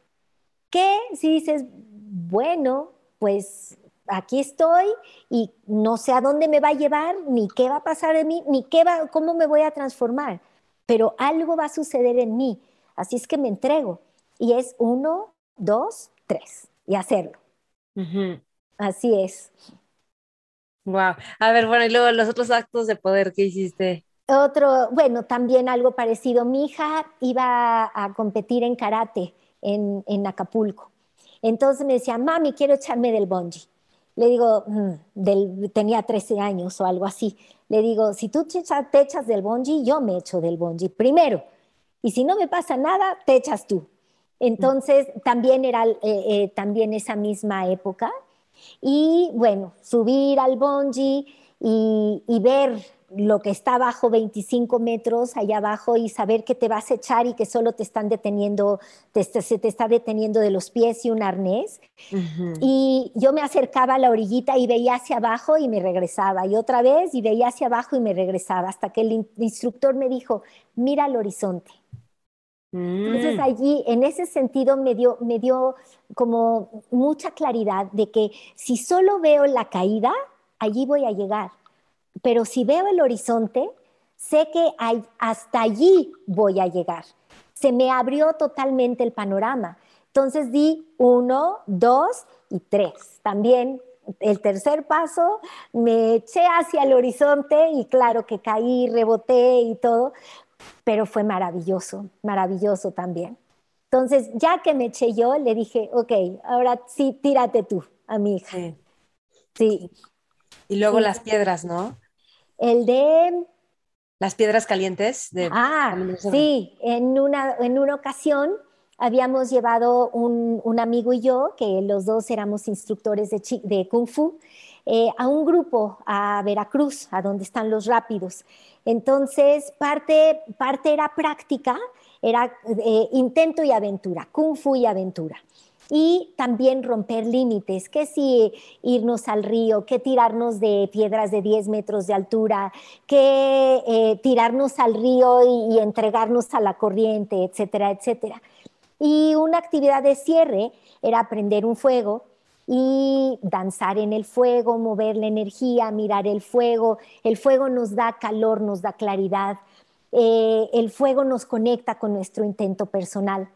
¿Qué si dices, bueno, pues aquí estoy y no sé a dónde me va a llevar, ni qué va a pasar de mí, ni qué va, cómo me voy a transformar, pero algo va a suceder en mí. Así es que me entrego. Y es uno, dos, tres, y hacerlo. Así es. Wow. A ver, bueno, y luego los otros actos de poder que hiciste. Otro, bueno, también algo parecido. Mi hija iba a competir en karate en, en Acapulco. Entonces me decía, mami, quiero echarme del bungee. Le digo, mm, del, tenía 13 años o algo así. Le digo, si tú te echas, del bungee, yo me echo del bungee primero. Y si no me pasa nada, te echas tú. Entonces, también era eh, eh, también esa misma época. Y bueno, subir al bungee y, y ver lo que está abajo 25 metros allá abajo y saber que te vas a echar y que solo te están deteniendo, se te está deteniendo de los pies y un arnés. Y yo me acercaba a la orillita y veía hacia abajo y me regresaba y otra vez y veía hacia abajo y me regresaba hasta que el instructor me dijo, mira al horizonte. Entonces mm. allí, en ese sentido, me dio, me dio como mucha claridad de que si solo veo la caída, allí voy a llegar pero si veo el horizonte, sé que hasta allí voy a llegar. Se me abrió totalmente el panorama. Entonces di uno, dos y tres. También el tercer paso me eché hacia el horizonte y claro que caí, reboté y todo, pero fue maravilloso, maravilloso también. Entonces, ya que me eché yo, le dije, ok, ahora sí, tírate tú a mi hija. Sí. Y luego las piedras, ¿no? El de... Las piedras calientes. De... Ah, sí, en una, en una ocasión habíamos llevado un, amigo y yo, que los dos éramos instructores de, de Kung Fu, eh, a un grupo a Veracruz, a donde están los rápidos. Entonces, parte, parte era práctica, era eh, intento y aventura, Kung Fu y aventura y también romper límites, que si irnos al río, que tirarnos de piedras de 10 metros de altura, que eh, tirarnos al río y, entregarnos a la corriente, etcétera, etcétera. Y una actividad de cierre era prender un fuego y danzar en el fuego, mover la energía, mirar el fuego. El fuego nos da calor, nos da claridad. Eh, el fuego nos conecta con nuestro intento personal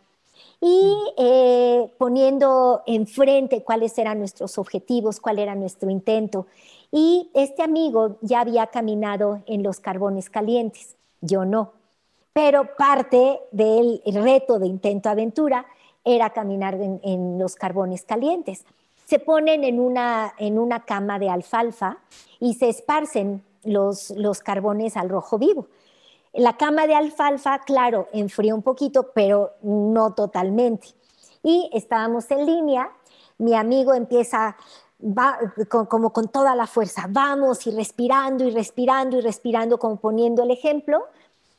y eh, poniendo enfrente cuáles eran nuestros objetivos, cuál era nuestro intento. Y este amigo ya había caminado en los carbones calientes, yo no. Pero parte del reto de intento aventura era caminar en, los carbones calientes. Se ponen en una, en una cama de alfalfa y se esparcen los, los carbones al rojo vivo. La cama de alfalfa, claro, enfrió un poquito, pero no totalmente. Y estábamos en línea, mi amigo empieza va, como con toda la fuerza, vamos y respirando y respirando y respirando, como poniendo el ejemplo,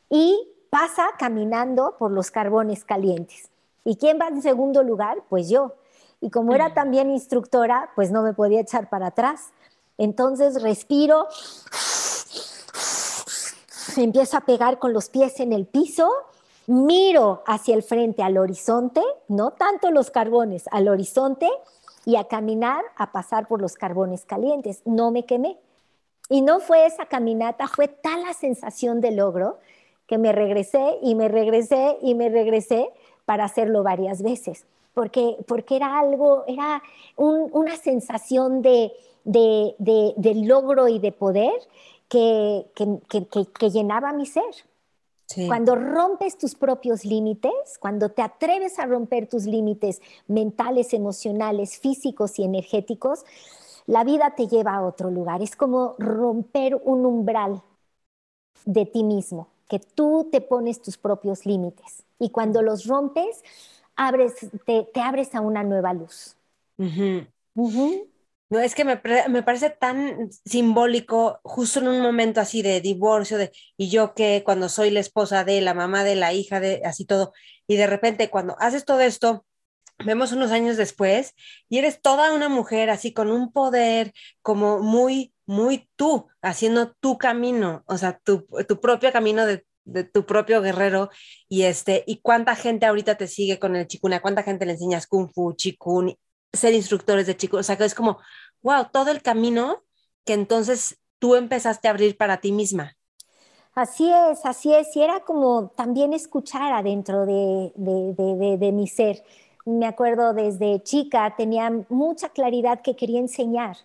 y pasa caminando por los carbones calientes. ¿Y quién va en segundo lugar? Pues yo. Y como era también instructora, pues no me podía echar para atrás. Entonces respiro empiezo a pegar con los pies en el piso, miro hacia el frente al horizonte, no tanto los carbones, al horizonte y a caminar, a pasar por los carbones calientes. No me quemé. Y no fue esa caminata, fue tal la sensación de logro que me regresé y me regresé y me regresé para hacerlo varias veces, porque, porque era algo, era una sensación de, de, de logro y de poder que, que, llenaba mi ser. Cuando rompes tus propios límites, cuando te atreves a romper tus límites mentales, emocionales, físicos y energéticos, la vida te lleva a otro lugar. Es como romper un umbral de ti mismo, que tú te pones tus propios límites. Y cuando los rompes, abres, te, abres a una nueva luz. No, es que me, parece tan simbólico, justo en un momento así de divorcio, de, y yo que cuando soy la esposa de, la mamá de, la hija de, así todo, y de repente cuando haces todo esto, vemos unos años después, y eres toda una mujer así con un poder como muy, muy tú, haciendo tu camino, o sea, tu, tu propio camino de, de tu propio guerrero y este y cuánta gente ahorita te sigue con el chikuna, cuánta gente le enseñas kung fu, chikun ser instructores de chicos? O sea, que es como, wow, todo el camino que entonces tú empezaste a abrir para ti misma. Así es, así es. Y era como también escuchar adentro de, de, mi ser. Me acuerdo desde chica, tenía mucha claridad que quería enseñar.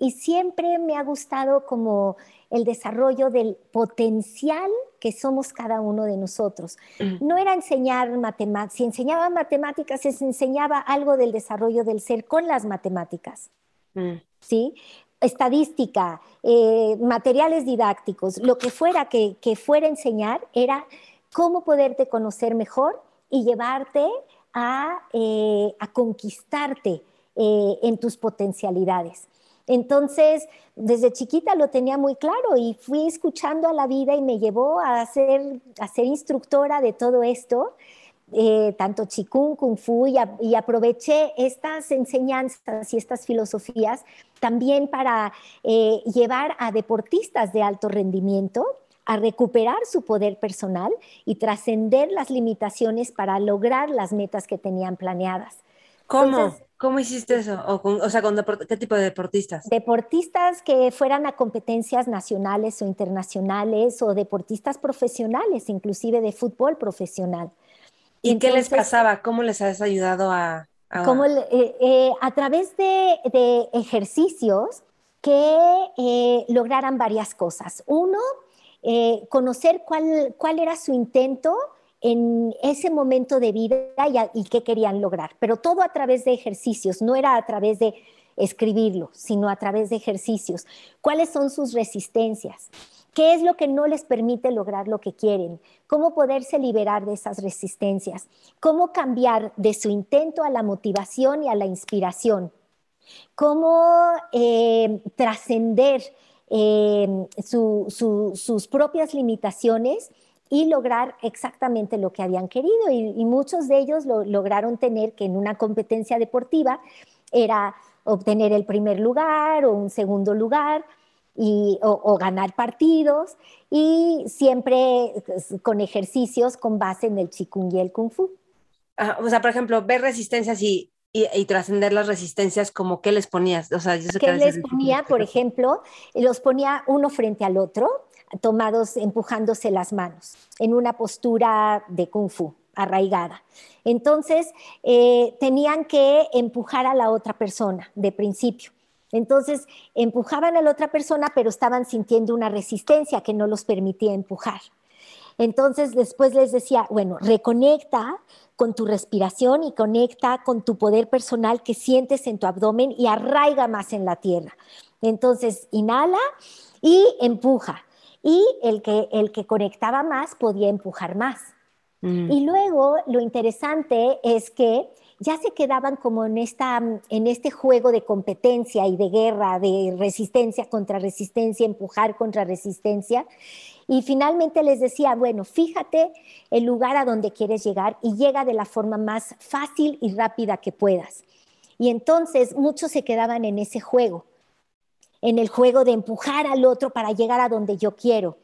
Y siempre me ha gustado como el desarrollo del potencial que somos cada uno de nosotros. Mm. No era enseñar matemáticas, si enseñaba matemáticas, se enseñaba algo del desarrollo del ser con las matemáticas. Mm. ¿Sí? estadística, eh, materiales didácticos, lo que fuera que, fuera a enseñar era cómo poderte conocer mejor y llevarte a, eh, conquistarte eh, en tus potencialidades. Entonces, desde chiquita lo tenía muy claro y fui escuchando a la vida y me llevó a ser, a ser instructora de todo esto. tanto Chikung, Kung Fu, y, aproveché estas enseñanzas y estas filosofías también para eh, llevar a deportistas de alto rendimiento a recuperar su poder personal y trascender las limitaciones para lograr las metas que tenían planeadas. ¿Cómo? ¿Cómo hiciste eso? O, sea, ¿qué tipo de deportistas? Deportistas que fueran a competencias nacionales o internacionales o deportistas profesionales, inclusive de fútbol profesional. ¿Y qué les pasaba? ¿Cómo les has ayudado a, Ah. Como eh, eh, a través de, ejercicios que eh, lograran varias cosas. Uno, conocer cuál, cuál era su intento en ese momento de vida y, y, qué querían lograr, pero todo a través de ejercicios, no era a través de escribirlo, sino a través de ejercicios. ¿Cuáles son sus resistencias? ¿Qué es lo que no les permite lograr lo que quieren? ¿Cómo poderse liberar de esas resistencias? ¿Cómo cambiar de su intento a la motivación y a la inspiración? ¿Cómo eh, trascender eh, sus propias limitaciones y lograr exactamente lo que habían querido? Y, muchos de ellos lo, lograron tener que en una competencia deportiva era obtener el primer lugar o un segundo lugar y, o, ganar partidos y siempre pues, con ejercicios con base en el Qigong y el Kung Fu. o sea, por ejemplo, ver resistencias y, y, trascender las resistencias, como qué les ponías? O sea, yo sé ¿Qué les ponía, por ejemplo? Los ponía uno frente al otro, tomados, empujándose las manos, en una postura de Kung Fu arraigada. Entonces, eh, tenían que empujar a la otra persona de principio. Entonces empujaban a la otra persona, pero estaban sintiendo una resistencia que no los permitía empujar. Entonces después les decía, bueno, reconecta con tu respiración y conecta con tu poder personal que sientes en tu abdomen y arraiga más en la tierra. Entonces inhala y empuja. Y el que, el que conectaba más podía empujar más. Mm. Y luego lo interesante es que ya se quedaban como en, esta, en este juego de competencia y de guerra, de resistencia contra resistencia, empujar contra resistencia. Y finalmente les decía, bueno, fíjate el lugar a donde quieres llegar y llega de la forma más fácil y rápida que puedas. Y entonces muchos se quedaban en ese juego, en el juego de empujar al otro para llegar a donde yo quiero.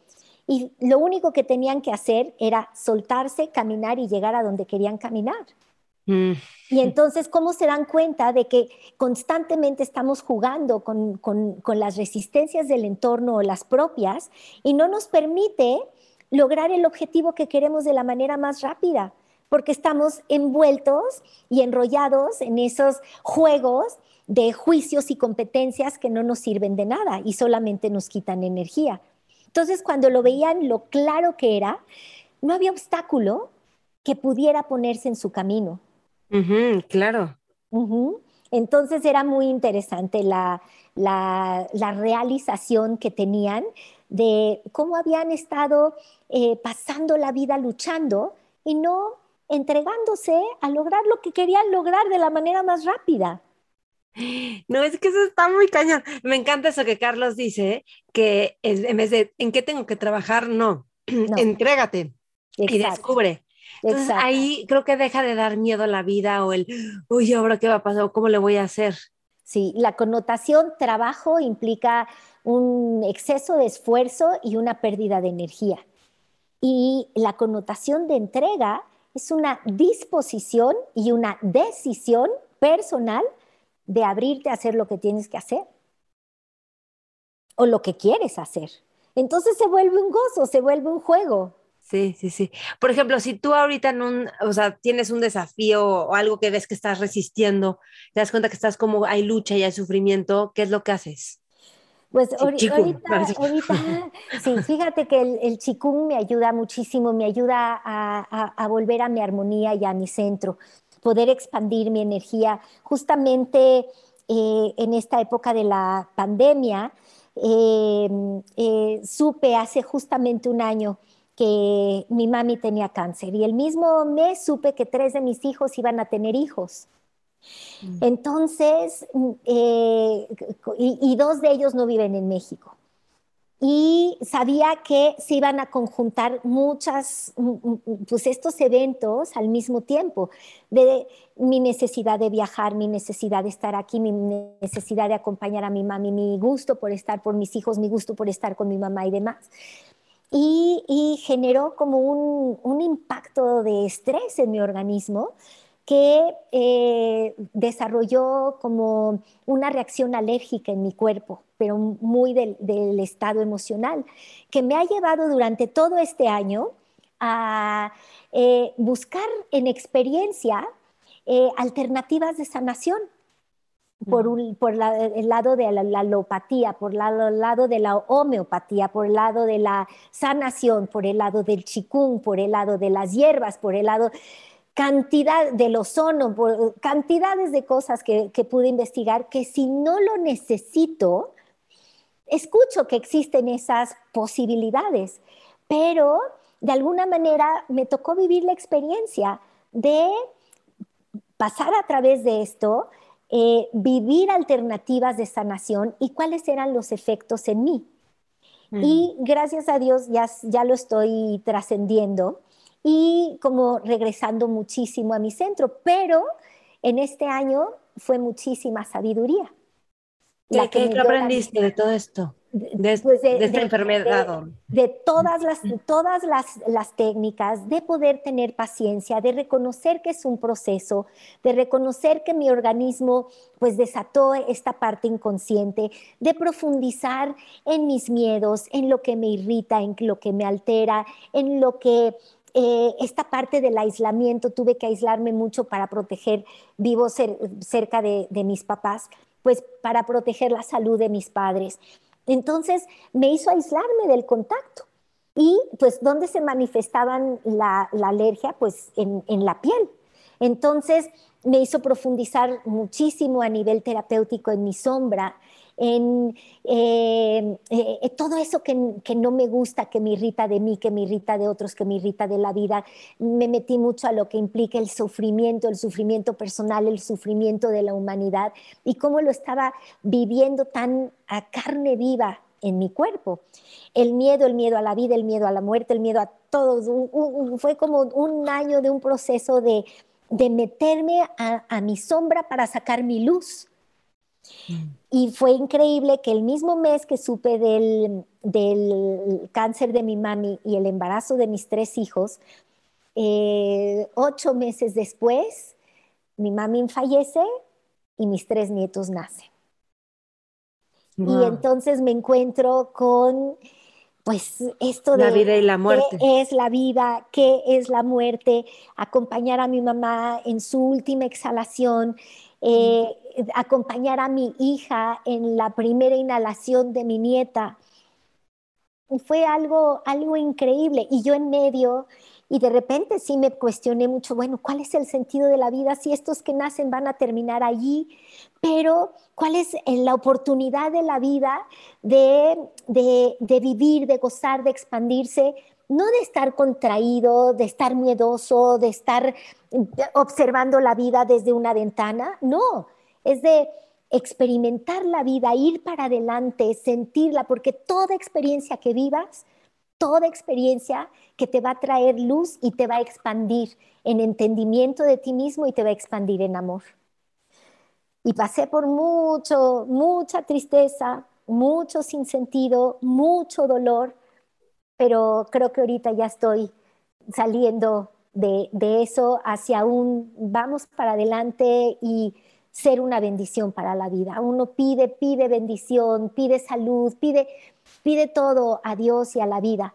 Y lo único que tenían que hacer era soltarse, caminar y llegar a donde querían caminar. Mm. Y entonces, ¿cómo se dan cuenta de que constantemente estamos jugando con, las resistencias del entorno o las propias y no nos permite lograr el objetivo que queremos de la manera más rápida? Porque estamos envueltos y enrollados en esos juegos de juicios y competencias que no nos sirven de nada y solamente nos quitan energía. Entonces, cuando lo veían lo claro que era, no había obstáculo que pudiera ponerse en su camino claro. Entonces era muy interesante la, realización que tenían de cómo habían estado eh, pasando la vida luchando y no entregándose a lograr lo que querían lograr de la manera más rápida. No, es que eso está muy cañón. Me encanta eso que Carlos dice, que en vez de en qué tengo que trabajar, no, (clears throat) entrégate y descubre. Entonces ahí creo que deja de dar miedo a la vida o el, uy, ahora qué va a pasar, cómo le voy a hacer. Sí, la connotación trabajo implica un exceso de esfuerzo y una pérdida de energía. Y la connotación de entrega es una disposición y una decisión personal de abrirte a hacer lo que tienes que hacer o lo que quieres hacer. Entonces se vuelve un gozo, se vuelve un juego. Sí, sí, sí. Por ejemplo, si tú ahorita en un, o sea, tienes un desafío o algo que ves que estás resistiendo, te das cuenta que estás como hay lucha y hay sufrimiento, ¿qué es lo que haces? Pues ahorita, (laughs) sí, fíjate que el, el chikung me ayuda muchísimo, me ayuda a, volver a mi armonía y a mi centro, poder expandir mi energía. Justamente eh, en esta época de la pandemia, eh, eh, supe hace justamente un año que mi mami tenía cáncer y el mismo mes supe que tres de mis hijos iban a tener hijos. Mm. Entonces, mm, y, dos de ellos no viven en México. Y sabía que se iban a conjuntar muchas, pues estos eventos al mismo tiempo, de mi necesidad de viajar, mi necesidad de estar aquí, mi necesidad de acompañar a mi mami, mi gusto por estar por mis hijos, mi gusto por estar con mi mamá y demás. Y, generó como un, impacto de estrés en mi organismo que eh, desarrolló como una reacción alérgica en mi cuerpo, pero muy del, estado emocional, que me ha llevado durante todo este año a eh, buscar en experiencia eh, alternativas de sanación. Por, el lado de la, alopatía, por el lado, de la homeopatía, por el lado de la sanación, por el lado del chikung, por el lado de las hierbas, por el lado cantidad del ozono, por cantidades de cosas que, que pude investigar que si no lo necesito, escucho que existen esas posibilidades, pero de alguna manera me tocó vivir la experiencia de pasar a través de esto eh, vivir alternativas de sanación y cuáles eran los efectos en mí. Mm. Y gracias a Dios ya, ya lo estoy trascendiendo y como regresando muchísimo a mi centro, pero en este año fue muchísima sabiduría. ¿Qué, ¿qué aprendiste de todo esto? de, pues esta enfermedad. De, todas, las, todas las, las, técnicas, de poder tener paciencia, de reconocer que es un proceso, de reconocer que mi organismo pues desató esta parte inconsciente, de profundizar en mis miedos, en lo que me irrita, en lo que me altera, en lo que eh, esta parte del aislamiento, tuve que aislarme mucho para proteger, vivo cerca de mis papás, pues para proteger la salud de mis padres. Entonces me hizo aislarme del contacto. Y pues, ¿dónde se manifestaban la, alergia? Pues en, la piel. Entonces me hizo profundizar muchísimo a nivel terapéutico en mi sombra, en eh, eh, todo eso que, no me gusta, que me irrita de mí, que me irrita de otros, que me irrita de la vida. Me metí mucho a lo que implica el sufrimiento, el sufrimiento personal, el sufrimiento de la humanidad y cómo lo estaba viviendo tan a carne viva en mi cuerpo. El miedo, el miedo a la vida, el miedo a la muerte, el miedo a todo. fue como un año de un proceso de, meterme a mi sombra para sacar mi luz. Y fue increíble que el mismo mes que supe del, cáncer de mi mami y el embarazo de mis tres hijos, eh, ocho meses después, mi mami fallece y mis tres nietos nacen. Y entonces me encuentro con, pues, esto de... La vida y la muerte. ¿Qué es la vida? ¿Qué es la muerte? Acompañar a mi mamá en su última exhalación eh, acompañar a mi hija en la primera inhalación de mi nieta. Fue algo, algo increíble. Y yo en medio, y de repente sí me cuestioné mucho, bueno, ¿cuál es el sentido de la vida si estos que nacen van a terminar allí? Pero, ¿cuál es la oportunidad de la vida de, de, de vivir, de gozar, de expandirse? no de estar contraído, de estar miedoso, de estar observando la vida desde una ventana, no, es de experimentar la vida, ir para adelante, sentirla, porque toda experiencia que vivas, toda experiencia que te va a traer luz y te va a expandir en entendimiento de ti mismo y te va a expandir en amor. Y pasé por mucho, mucha tristeza, mucho sinsentido, mucho dolor, pero creo que ahorita ya estoy saliendo de, eso hacia un vamos para adelante y ser una bendición para la vida. Uno pide, pide bendición, pide salud, pide, pide todo a Dios y a la vida,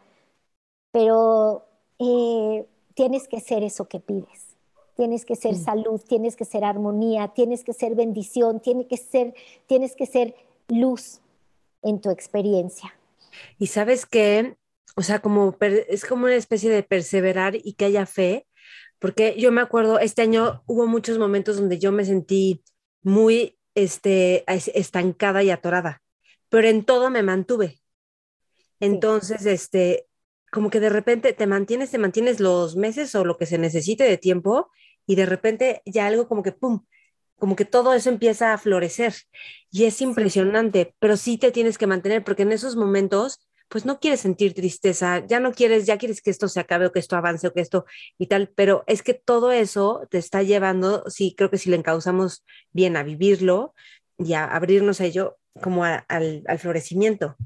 pero eh, tienes que ser eso que pides. Tienes que ser salud, tienes que ser armonía, tienes que ser bendición, tienes que ser, tienes que ser luz en tu experiencia. Y sabes que, o sea, como es como una especie de perseverar y que haya fe, porque yo me acuerdo, este año hubo muchos momentos donde yo me sentí muy este, estancada y atorada, pero en todo me mantuve. Entonces, este, como que de repente te mantienes, te mantienes los meses o lo que se necesite de tiempo y de repente ya algo como que, ¡pum!, como que todo eso empieza a florecer y es impresionante, pero sí te tienes que mantener porque en esos momentos pues no quieres sentir tristeza, ya no quieres, ya quieres que esto se acabe o que esto avance o que esto y tal, pero es que todo eso te está llevando, sí, creo que si le encauzamos bien a vivirlo y a abrirnos a ello como al, al, florecimiento.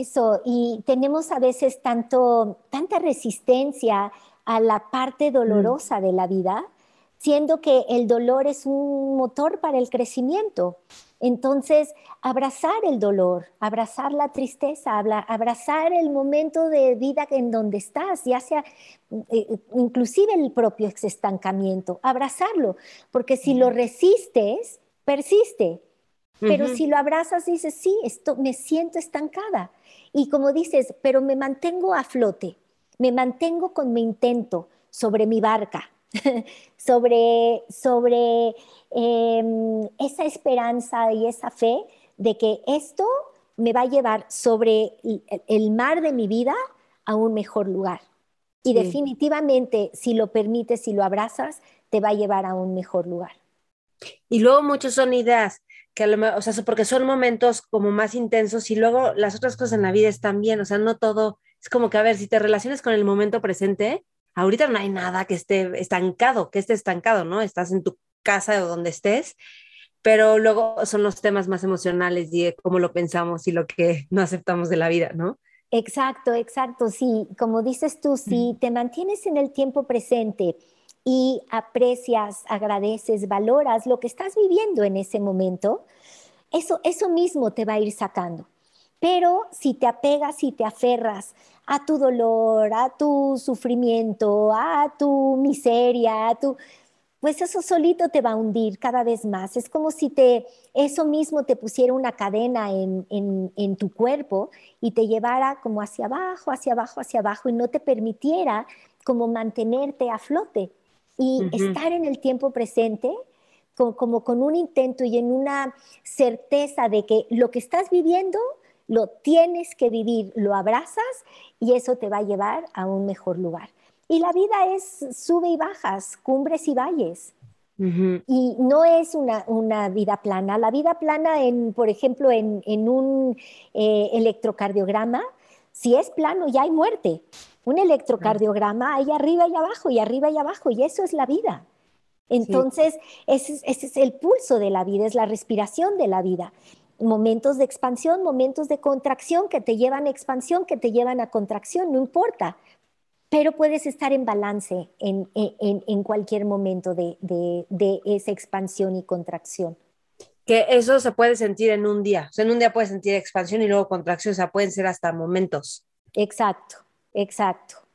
Eso, y tenemos a veces tanto, tanta resistencia a la parte dolorosa de la vida, siendo que el dolor es un motor para el crecimiento. Entonces, abrazar el dolor, abrazar la tristeza, abrazar el momento de vida en donde estás, ya sea eh, inclusive el propio estancamiento, abrazarlo, porque si lo resistes, persiste. Pero si lo abrazas, dices, sí, esto, me siento estancada. Y como dices, pero me mantengo a flote, me mantengo con mi intento sobre mi barca, (laughs) sobre, sobre em, esa esperanza y esa fe de que esto me va a llevar sobre el mar de mi vida a un mejor lugar. Y definitivamente, si lo permites, si lo abrazas, te va a llevar a un mejor lugar. Y luego muchos son ideas, que o sea, porque son momentos como más intensos y luego las otras cosas en la vida están bien, o sea, no todo, es como que, a ver, si te relacionas con el momento presente, ahorita no hay nada que esté estancado, que esté estancado, ¿no? Estás en tu casa o donde estés, pero luego son los temas más emocionales y cómo lo pensamos y lo que (laughs) no aceptamos de la vida, ¿no? Exacto, exacto, sí, como dices tú, si te mantienes en el tiempo presente y aprecias, agradeces, valoras lo que estás viviendo en ese momento, eso, eso mismo te va a ir sacando. Pero si te apegas y te aferras a tu dolor, a tu sufrimiento, a tu miseria, a tu pues eso solito te va a hundir cada vez más. Es como si te, eso mismo te pusiera una cadena en, en, tu cuerpo y te llevara como hacia abajo, hacia abajo, hacia abajo y no te permitiera como mantenerte a flote y estar en el tiempo presente como, como con un intento y en una certeza de que lo que estás viviendo lo tienes que vivir, lo abrazas y eso te va a llevar a un mejor lugar. Y la vida es sube y bajas, cumbres y valles. Y no es una, vida plana. La vida plana, en, por ejemplo, en, un eh, electrocardiograma, si es plano ya hay muerte. Un electrocardiograma hay arriba y abajo y arriba y abajo y eso es la vida. Entonces, ese, ese, es el pulso de la vida, es la respiración de la vida momentos de expansión, momentos de contracción que te llevan a expansión, que te llevan a contracción, no importa, pero puedes estar en balance en, cualquier momento de, esa expansión y contracción. Que eso se puede sentir en un día, o sea, en un día puedes sentir expansión y luego contracción, o sea, pueden ser hasta momentos. Exacto, exacto.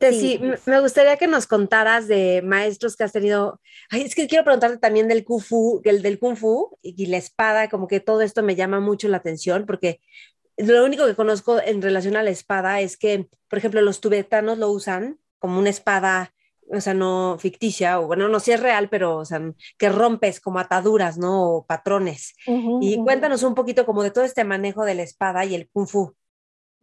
Sí. me gustaría que nos contaras de maestros que has tenido. Ay, es que quiero preguntarte también del Kung Fu, el del Kung Fu y la espada, como que todo esto me llama mucho la atención, porque lo único que conozco en relación a la espada es que, por ejemplo, los tibetanos lo usan como una espada, o sea, no ficticia, o bueno, no si es real, pero, o sea, que rompes como ataduras, ¿no? O patrones. y cuéntanos un poquito como de todo este manejo de la espada y el Kung Fu.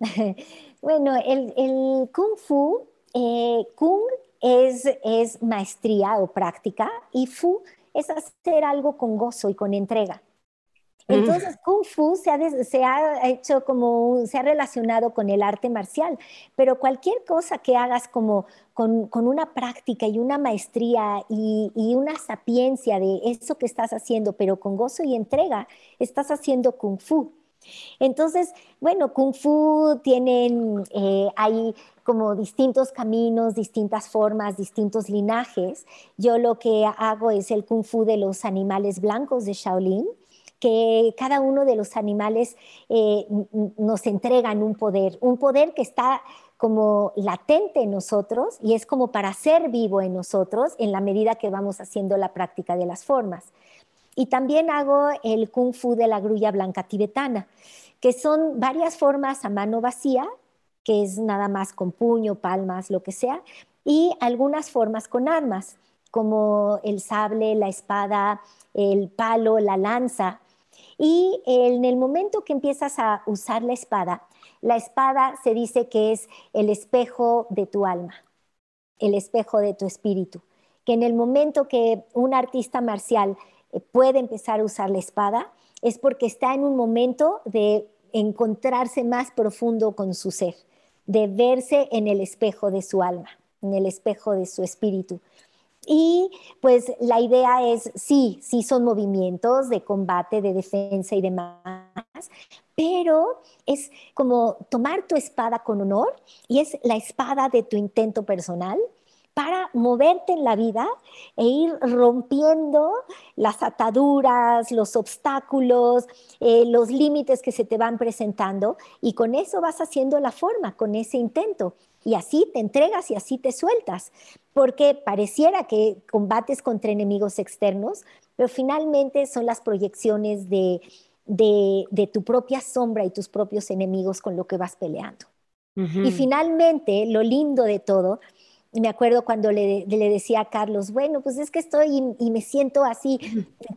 (laughs) bueno, el, el Kung Fu eh, kung es, es maestría o práctica y Fu es hacer algo con gozo y con entrega. Mm. Entonces, Kung Fu se ha, se ha, hecho como, se ha relacionado con el arte marcial, pero cualquier cosa que hagas como con, con una práctica y una maestría y, y, una sapiencia de eso que estás haciendo, pero con gozo y entrega, estás haciendo Kung Fu. Entonces, bueno, Kung Fu tienen, eh, hay como distintos caminos, distintas formas, distintos linajes. Yo lo que hago es el Kung Fu de los animales blancos de Shaolin, que cada uno de los animales eh, nos entregan un poder, un poder que está como latente en nosotros y es como para ser vivo en nosotros en la medida que vamos haciendo la práctica de las formas. Y también hago el kung fu de la grulla blanca tibetana, que son varias formas a mano vacía, que es nada más con puño, palmas, lo que sea, y algunas formas con armas, como el sable, la espada, el palo, la lanza. Y en el momento que empiezas a usar la espada, la espada se dice que es el espejo de tu alma, el espejo de tu espíritu, que en el momento que un artista marcial puede empezar a usar la espada es porque está en un momento de encontrarse más profundo con su ser, de verse en el espejo de su alma, en el espejo de su espíritu. Y pues la idea es, sí, sí son movimientos de combate, de defensa y demás, pero es como tomar tu espada con honor y es la espada de tu intento personal para moverte en la vida e ir rompiendo las ataduras, los obstáculos, eh, los límites que se te van presentando y con eso vas haciendo la forma, con ese intento. Y así te entregas y así te sueltas, porque pareciera que combates contra enemigos externos, pero finalmente son las proyecciones de, de, tu propia sombra y tus propios enemigos con lo que vas peleando. Y finalmente, lo lindo de todo me acuerdo cuando le, decía a Carlos, bueno, pues es que estoy y, me siento así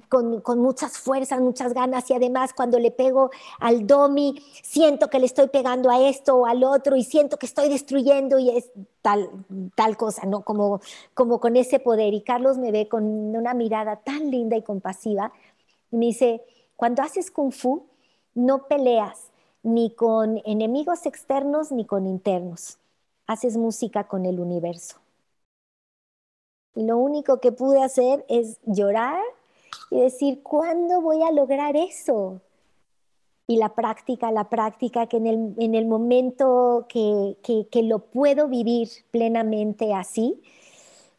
con, muchas fuerzas, muchas ganas y además cuando le pego al domi, siento que le estoy pegando a esto o al otro y siento que estoy destruyendo y es tal, tal cosa, ¿no? Como, como con ese poder. Y Carlos me ve con una mirada tan linda y compasiva y me dice, cuando haces kung fu, no peleas ni con enemigos externos ni con internos haces música con el universo. Y lo único que pude hacer es llorar y decir, ¿cuándo voy a lograr eso? Y la práctica, la práctica, que en el, en el momento que, que, lo puedo vivir plenamente así,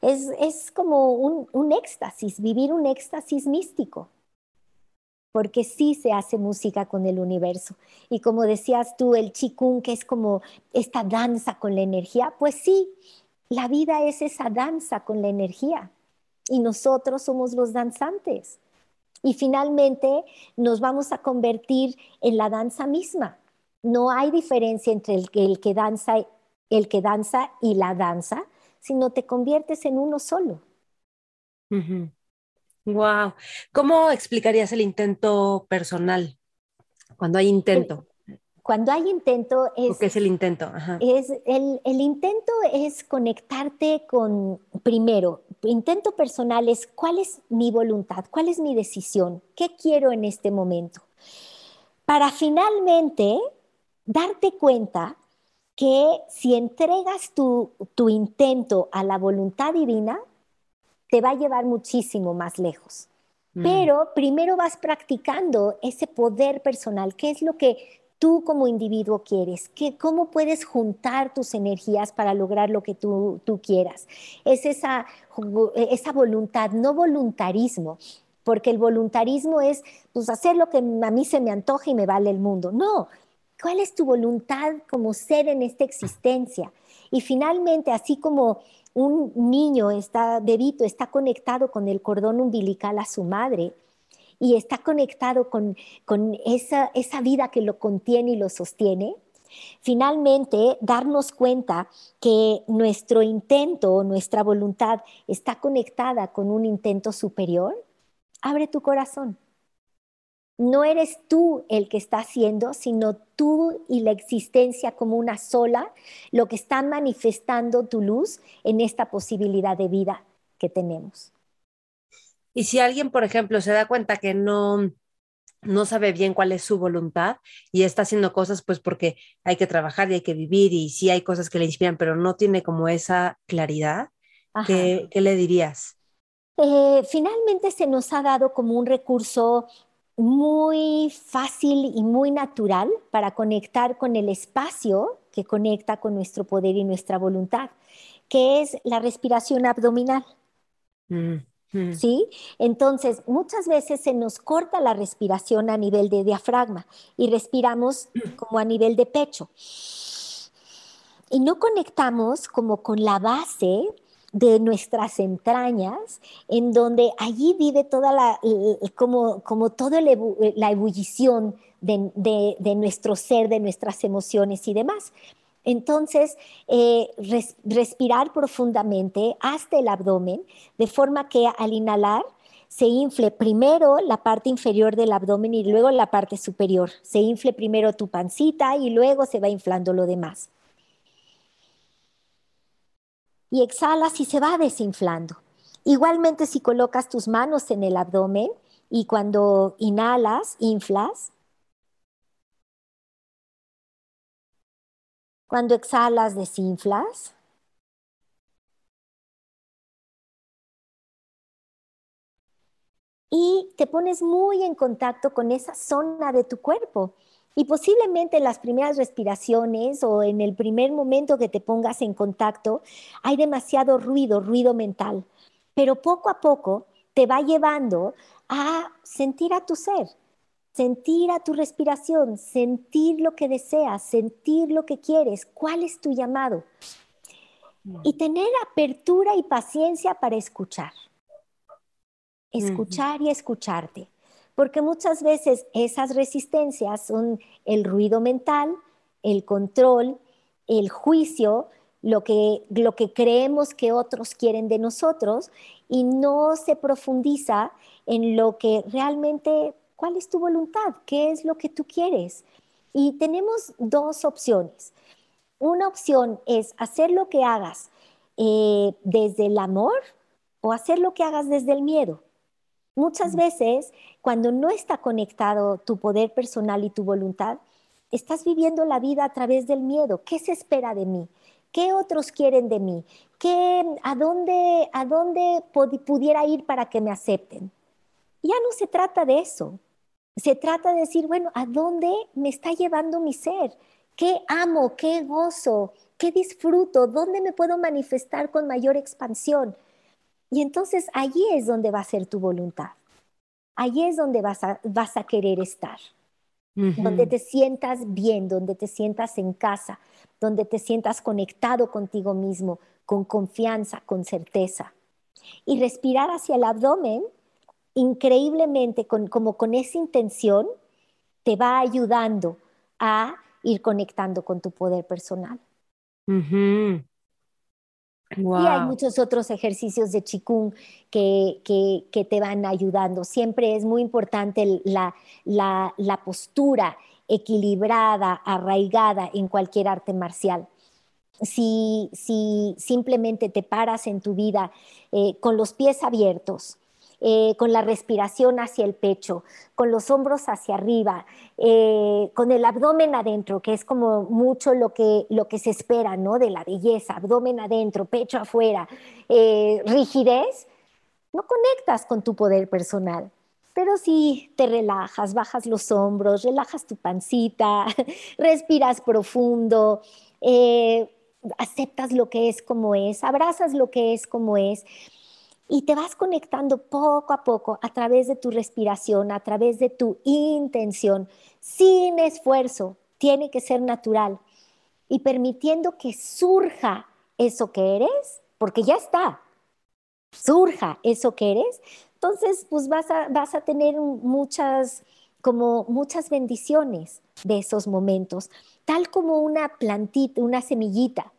es, es como un, un éxtasis, vivir un éxtasis místico porque sí se hace música con el universo. Y como decías tú, el chikung, que es como esta danza con la energía, pues sí, la vida es esa danza con la energía y nosotros somos los danzantes. Y finalmente nos vamos a convertir en la danza misma. No hay diferencia entre el que, el que danza, el que danza y la danza, sino te conviertes en uno solo. Wow. ¿Cómo explicarías el intento personal? Cuando hay intento. cuando hay intento es... ¿Qué es el intento? Es, el, el, intento es conectarte con, primero, intento personal es cuál es mi voluntad, cuál es mi decisión, qué quiero en este momento. Para finalmente darte cuenta que si entregas tu, tu intento a la voluntad divina, te va a llevar muchísimo más lejos. Mm. Pero primero vas practicando ese poder personal, qué es lo que tú como individuo quieres, ¿Qué, cómo puedes juntar tus energías para lograr lo que tú, tú quieras. Es esa, esa voluntad, no voluntarismo, porque el voluntarismo es pues, hacer lo que a mí se me antoja y me vale el mundo. No, ¿cuál es tu voluntad como ser en esta existencia? Y finalmente, así como un niño está, bebito, está conectado con el cordón umbilical a su madre y está conectado con, con esa, esa vida que lo contiene y lo sostiene, Finalmente, darnos cuenta que nuestro intento, nuestra voluntad está conectada con un intento superior, abre tu corazón no eres tú el que está haciendo, sino tú y la existencia como una sola, lo que está manifestando tu luz en esta posibilidad de vida que tenemos. Y si alguien, por ejemplo, se da cuenta que no, no sabe bien cuál es su voluntad y está haciendo cosas pues porque hay que trabajar y hay que vivir y sí hay cosas que le inspiran, pero no tiene como esa claridad, ¿qué, le dirías? Eh, finalmente se nos ha dado como un recurso muy fácil y muy natural para conectar con el espacio que conecta con nuestro poder y nuestra voluntad, que es la respiración abdominal. ¿Sí? Entonces, muchas veces se nos corta la respiración a nivel de diafragma y respiramos como a nivel de pecho. Y no conectamos como con la base de nuestras entrañas, en donde allí vive toda la, como, como toda la ebullición de, nuestro ser, de nuestras emociones y demás. Entonces, eh, respirar profundamente hasta el abdomen, de forma que al inhalar se infle primero la parte inferior del abdomen y luego la parte superior. Se infle primero tu pancita y luego se va inflando lo demás y exhalas y se va desinflando. Igualmente si colocas tus manos en el abdomen y cuando inhalas, inflas. Cuando exhalas, desinflas. Y te pones muy en contacto con esa zona de tu cuerpo y posiblemente en las primeras respiraciones o en el primer momento que te pongas en contacto hay demasiado ruido, ruido mental, pero poco a poco te va llevando a sentir a tu ser, sentir a tu respiración, sentir lo que deseas, sentir lo que quieres, cuál es tu llamado. Y tener apertura y paciencia para escuchar. Escuchar y escucharte porque muchas veces esas resistencias son el ruido mental, el control, el juicio, lo que, lo que creemos que otros quieren de nosotros y no se profundiza en lo que realmente, cuál es tu voluntad, qué es lo que tú quieres. Y tenemos dos opciones. Una opción es hacer lo que hagas eh, desde el amor o hacer lo que hagas desde el miedo. Muchas veces, cuando no está conectado tu poder personal y tu voluntad, estás viviendo la vida a través del miedo. ¿Qué se espera de mí? ¿Qué otros quieren de mí? ¿Qué, a dónde, a dónde pudiera ir para que me acepten? Ya no se trata de eso. Se trata de decir, bueno, ¿a dónde me está llevando mi ser? ¿Qué amo? ¿Qué gozo? ¿Qué disfruto? ¿Dónde me puedo manifestar con mayor expansión? Y entonces allí es donde va a ser tu voluntad. Allí es donde vas a, vas a querer estar. Donde te sientas bien, donde te sientas en casa, donde te sientas conectado contigo mismo, con confianza, con certeza. Y respirar hacia el abdomen, increíblemente, como con esa intención, te va ayudando a ir conectando con tu poder personal. Y hay muchos otros ejercicios de Qigong que, que, te van ayudando. Siempre es muy importante la, la, la, postura equilibrada, arraigada en cualquier arte marcial. Si, si simplemente te paras en tu vida eh, con los pies abiertos, eh, con la respiración hacia el pecho, con los hombros hacia arriba, eh, con el abdomen adentro, que es como mucho lo que, lo que se espera, ¿no? De la belleza, abdomen adentro, pecho afuera, eh, rigidez, no conectas con tu poder personal. Pero si te relajas, bajas los hombros, relajas tu pancita, (laughs) respiras profundo, aceptas lo que es como es, abrazas lo que es como es, y te vas conectando poco a poco a través de tu respiración, a través de tu intención, sin esfuerzo, tiene que ser natural y permitiendo que surja eso que eres, porque ya está, surja eso que eres, entonces pues vas a, vas a tener muchas, como muchas bendiciones de esos momentos, tal como una plantita, una semillita,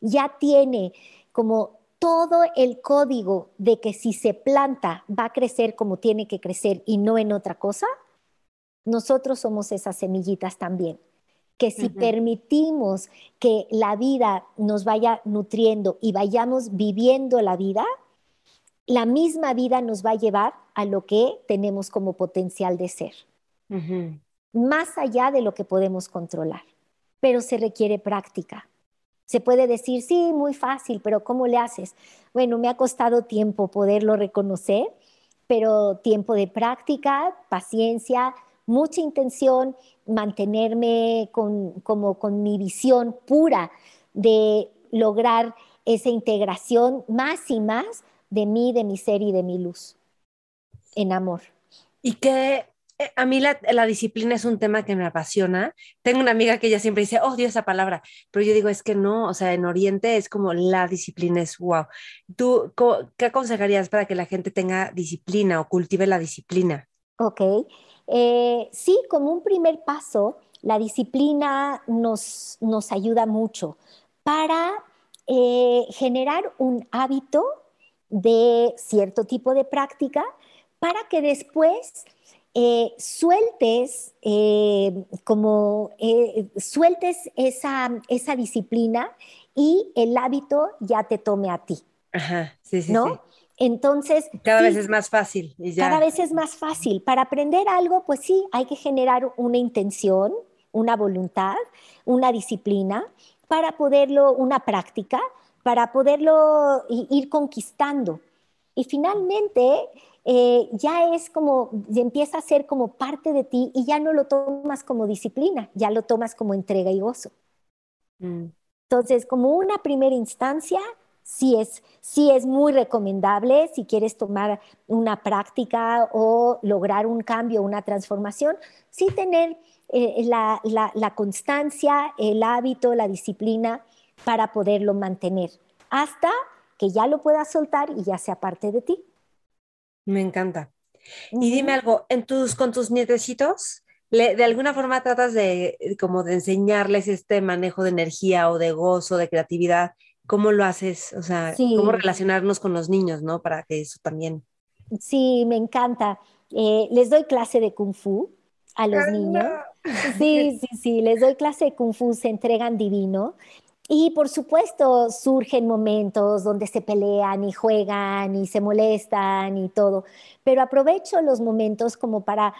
ya tiene como todo el código de que si se planta va a crecer como tiene que crecer y no en otra cosa, nosotros somos esas semillitas también. Que si permitimos que la vida nos vaya nutriendo y vayamos viviendo la vida, la misma vida nos va a llevar a lo que tenemos como potencial de ser, más allá de lo que podemos controlar. Pero se requiere práctica, se puede decir, sí, muy fácil, pero ¿cómo le haces? Bueno, me ha costado tiempo poderlo reconocer, pero tiempo de práctica, paciencia, mucha intención, mantenerme con, como con mi visión pura de lograr esa integración más y más de mí, de mi ser y de mi luz en amor. Y eh, a mí la, disciplina es un tema que me apasiona. Tengo una amiga que ella siempre dice, oh, Dios, esa palabra, pero yo digo, es que no, o sea, en Oriente es como la disciplina es wow. ¿Tú qué aconsejarías para que la gente tenga disciplina o cultive la disciplina? Ok, eh, sí, como un primer paso, la disciplina nos, nos ayuda mucho para eh, generar un hábito de cierto tipo de práctica para que después eh, sueltes como sueltes esa, esa disciplina y el hábito ya te tome a ti. Ajá, sí, sí, ¿no? sí. Entonces... Cada vez es más fácil. Cada vez es más fácil. Para aprender algo, pues sí, hay que generar una intención, una voluntad, una disciplina, para poderlo, una práctica, para poderlo ir conquistando. Y finalmente eh, ya es como, empieza a ser como parte de ti y ya no lo tomas como disciplina, ya lo tomas como entrega y gozo. Mm. Entonces, como una primera instancia, sí es, sí es muy recomendable si quieres tomar una práctica o lograr un cambio, una transformación, sí tener eh, la, la, constancia, el hábito, la disciplina para poderlo mantener hasta que ya lo puedas soltar y ya sea parte de ti. Me encanta. Y dime algo, ¿en tus, con tus nietecitos, de alguna forma tratas de como de enseñarles este manejo de energía o de gozo, de creatividad ¿Cómo lo haces? O sea, ¿cómo relacionarnos con los niños, ¿no? Para que eso también. Sí, me encanta. Eh, les doy clase de kung fu a los niños. (laughs) Sí, sí, sí, les doy clase de kung fu, se entregan divino. Y por supuesto surgen momentos donde se pelean y juegan y se molestan y todo, pero aprovecho los momentos como para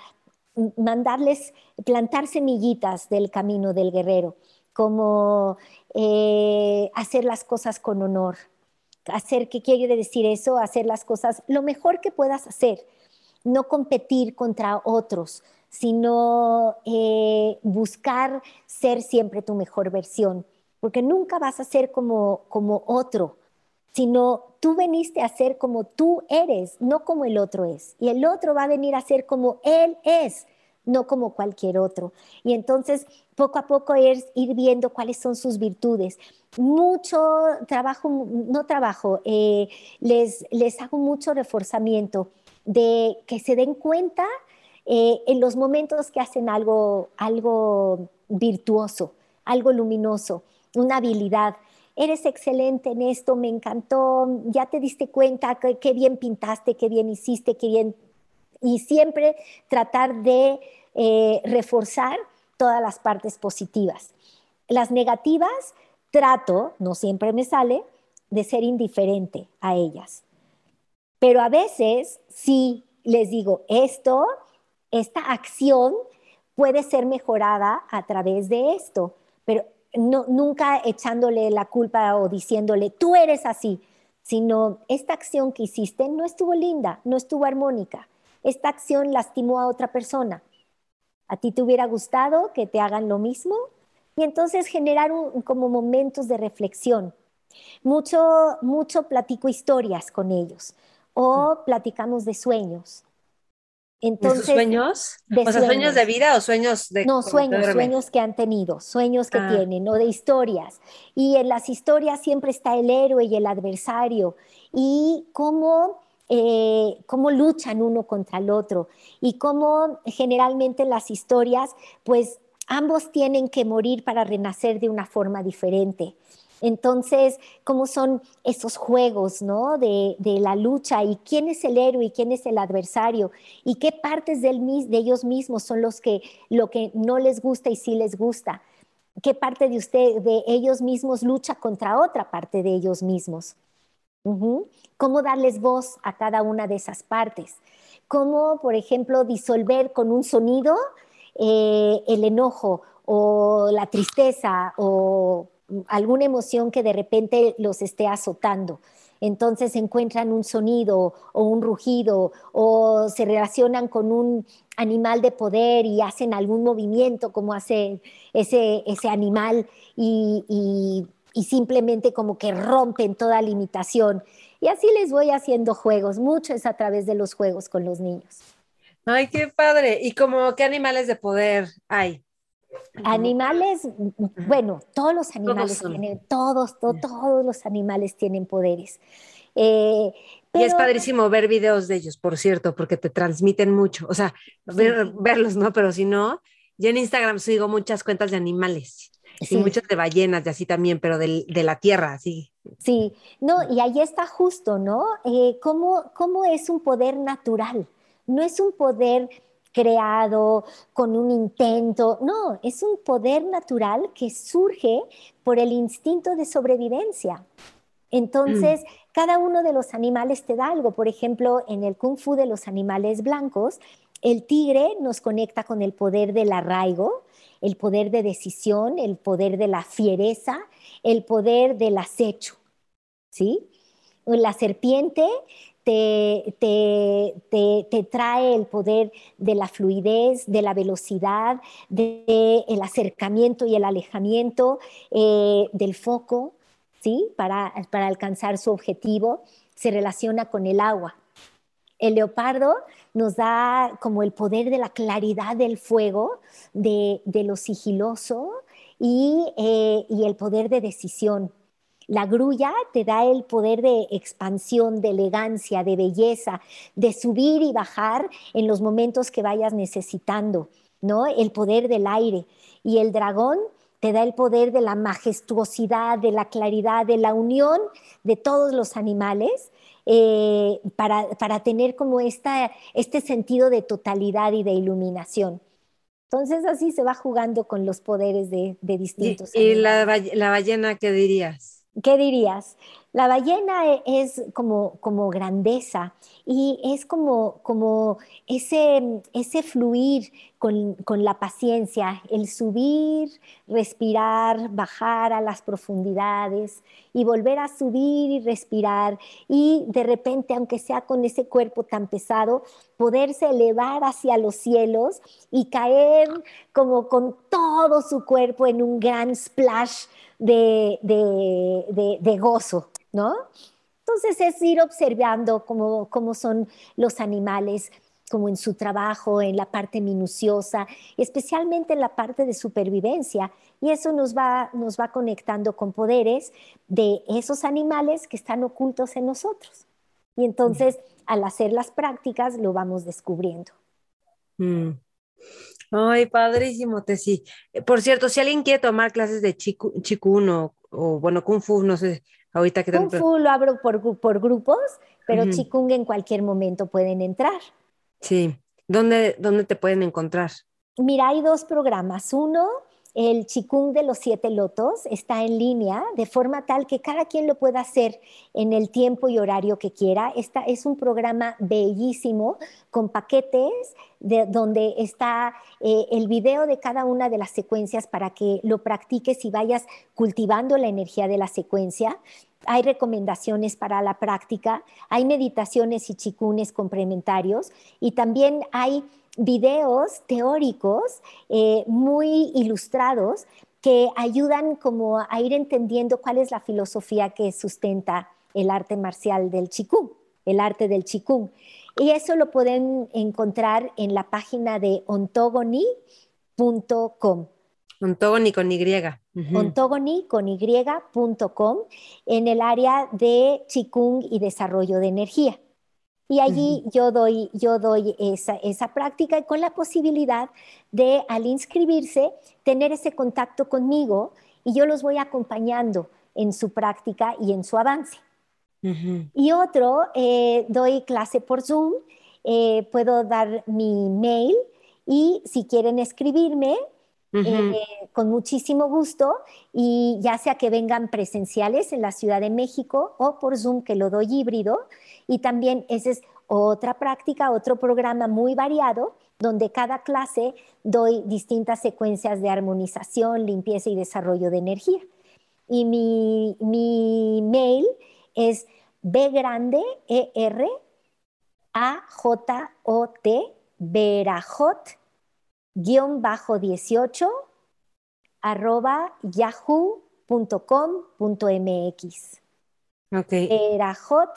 mandarles plantar semillitas del camino del guerrero como eh, hacer las cosas con honor. Hacer, ¿qué quiere decir eso? Hacer las cosas lo mejor que puedas hacer, no competir contra otros, sino eh, buscar ser siempre tu mejor versión, porque nunca vas a ser como, como otro, sino tú veniste a ser como tú eres, no como el otro es, y el otro va a venir a ser como él es no como cualquier otro. Y entonces, poco a poco es ir viendo cuáles son sus virtudes. Mucho trabajo, no trabajo, eh, les, les hago mucho reforzamiento de que se den cuenta eh, en los momentos que hacen algo, algo virtuoso, algo luminoso, una habilidad. Eres excelente en esto, me encantó, ya te diste cuenta, qué bien pintaste, qué bien hiciste, qué bien y siempre tratar de eh, reforzar todas las partes positivas. Las negativas, trato, no siempre me sale, de ser indiferente a ellas. Pero a veces sí les digo, esto, esta acción puede ser mejorada a través de esto, pero no, nunca echándole la culpa o diciéndole, tú eres así, sino esta acción que hiciste no estuvo linda, no estuvo armónica esta acción lastimó a otra persona. ¿A ti te hubiera gustado que te hagan lo mismo? Y entonces generar como momentos de reflexión. Mucho, mucho platico historias con ellos o platicamos de sueños. Entonces, ¿De sus sueños? o sea, sueños. de vida o sueños de... No, sueños, sueños que han tenido, sueños que ah. tienen, o de historias. Y en las historias siempre está el héroe y el adversario. Y cómo eh, cómo luchan uno contra el otro y cómo generalmente las historias, pues ambos tienen que morir para renacer de una forma diferente. Entonces, ¿cómo son esos juegos, ¿no? De, la lucha y quién es el héroe y quién es el adversario y qué partes de ellos mismos son los que lo que no les gusta y sí les gusta. ¿Qué parte de usted, de ellos mismos lucha contra otra parte de ellos mismos? Cómo darles voz a cada una de esas partes. Cómo, por ejemplo, disolver con un sonido eh, el enojo o la tristeza o alguna emoción que de repente los esté azotando. Entonces encuentran un sonido o un rugido o se relacionan con un animal de poder y hacen algún movimiento como hace ese, ese animal y, y simplemente como que rompen toda limitación. Y así les voy haciendo juegos, mucho es a través de los juegos con los niños. Ay, qué padre. ¿Y como qué animales de poder hay? Animales, bueno, todos los animales tienen, todos, todos los animales tienen poderes. Eh, y es padrísimo ver videos de ellos, por cierto, porque te transmiten mucho. O sea, verlos, ¿no? Pero si no, yo en Instagram sigo muchas cuentas de animales. Y muchas de ballenas, de así también, pero de, la tierra, sí. Sí, no, y ahí está justo, ¿no? Eh, ¿cómo, ¿Cómo es un poder natural? No es un poder creado con un intento, no, es un poder natural que surge por el instinto de sobrevivencia. Entonces, mm. cada uno de los animales te da algo. Por ejemplo, en el kung fu de los animales blancos, el tigre nos conecta con el poder del arraigo, el poder de decisión, el poder de la fiereza, el poder del acecho. ¿Sí? La serpiente te, te, trae el poder de la fluidez, de la velocidad, del acercamiento y el alejamiento, eh, del foco, ¿sí? Para, para alcanzar su objetivo. Se relaciona con el agua. El leopardo nos da como el poder de la claridad del fuego, de, lo sigiloso y, eh, y el poder de decisión. La grulla te da el poder de expansión, de elegancia, de belleza, de subir y bajar en los momentos que vayas necesitando, ¿no? El poder del aire. Y el dragón te da el poder de la majestuosidad, de la claridad, de la unión de todos los animales eh, para, para, tener como esta, este sentido de totalidad y de iluminación. Entonces así se va jugando con los poderes de, de distintos. ¿Y, y la, la, ballena qué dirías? ¿Qué dirías? La ballena e, es como, como grandeza y es como, como ese, ese fluir con, con, la paciencia, el subir, respirar, bajar a las profundidades y volver a subir y respirar y de repente, aunque sea con ese cuerpo tan pesado, poderse elevar hacia los cielos y caer como con todo su cuerpo en un gran splash de, gozo, ¿no? Entonces es ir observando cómo, cómo son los animales, como en su trabajo, en la parte minuciosa, especialmente en la parte de supervivencia. Y eso nos va, nos va conectando con poderes de esos animales que están ocultos en nosotros. Y entonces, al hacer las prácticas, lo vamos descubriendo. Mm. Ay, padrísimo, Tessy. Eh, por cierto, si alguien quiere tomar clases de chikun o, o, bueno, kung fu, no sé, ahorita que... Kung fu lo abro por, por grupos, pero chikung en cualquier momento pueden entrar. Sí. ¿Dónde, ¿Dónde te pueden encontrar? Mira, hay dos programas. Uno el chikung de los siete lotos está en línea de forma tal que cada quien lo pueda hacer en el tiempo y horario que quiera. Esta es un programa bellísimo con paquetes de, donde está eh, el video de cada una de las secuencias para que lo practiques y vayas cultivando la energía de la secuencia. Hay recomendaciones para la práctica, hay meditaciones y chikunes complementarios y también hay videos teóricos eh, muy ilustrados que ayudan como a ir entendiendo cuál es la filosofía que sustenta el arte marcial del Qigong, el arte del Qigong. Y eso lo pueden encontrar en la página de ontogony.com. Ontogony con Y. Ontogony con Y.com en el área de Qigong y desarrollo de energía. Y allí yo doy, yo doy esa, esa práctica con la posibilidad de, al inscribirse, tener ese contacto conmigo y yo los voy acompañando en su práctica y en su avance. Y otro, eh, doy clase por Zoom, eh, puedo dar mi mail y si quieren escribirme, eh, con muchísimo gusto y ya sea que vengan presenciales en la Ciudad de México o por Zoom que lo doy híbrido, y también esa es otra práctica, otro programa muy variado, donde cada clase doy distintas secuencias de armonización, limpieza y desarrollo de energía. Y mi, mi mail es B grande, E R, A J O T, Verajot, guion bajo 18, arroba yahoo.com.mx. Ok. Verajot,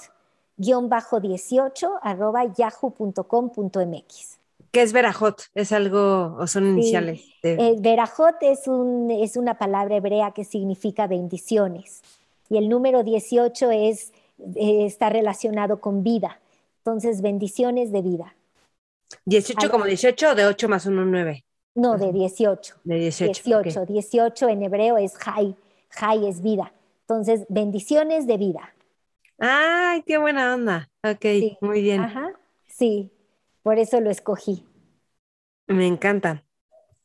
guion bajo 18, arroba yahoo.com.mx. ¿Qué es Verajot? ¿Es algo o son iniciales? Sí. Eh, Verajot es, un, es una palabra hebrea que significa bendiciones y el número 18 es, eh, está relacionado con vida. Entonces, bendiciones de vida. 18 como 18 de 8 más 1, 9. No, de 18. De 18. 18. ok. 18 en hebreo es Jai. Jai es vida. Entonces, bendiciones de vida. Ay, qué buena onda. Ok, Sí. muy bien. Ajá. Sí, por eso lo escogí. Me encanta.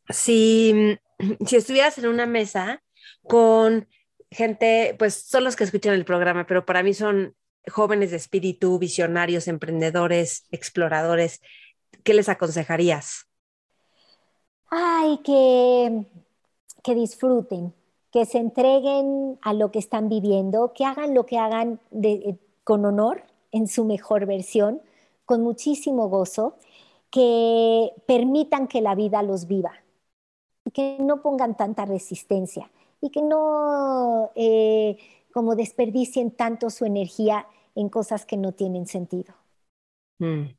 Si, si estuvieras en una mesa con gente, pues son los que escuchan el programa, pero para mí son jóvenes de espíritu, visionarios, emprendedores, exploradores, ¿qué les aconsejarías? Ay, que, que disfruten, que se entreguen a lo que están viviendo, que hagan lo que hagan de- eh, con honor, en su mejor versión, con muchísimo gozo, que permitan que la vida los viva y que no pongan tanta resistencia y que no eh, como desperdicien tanto su energía en cosas que no tienen sentido. Mm.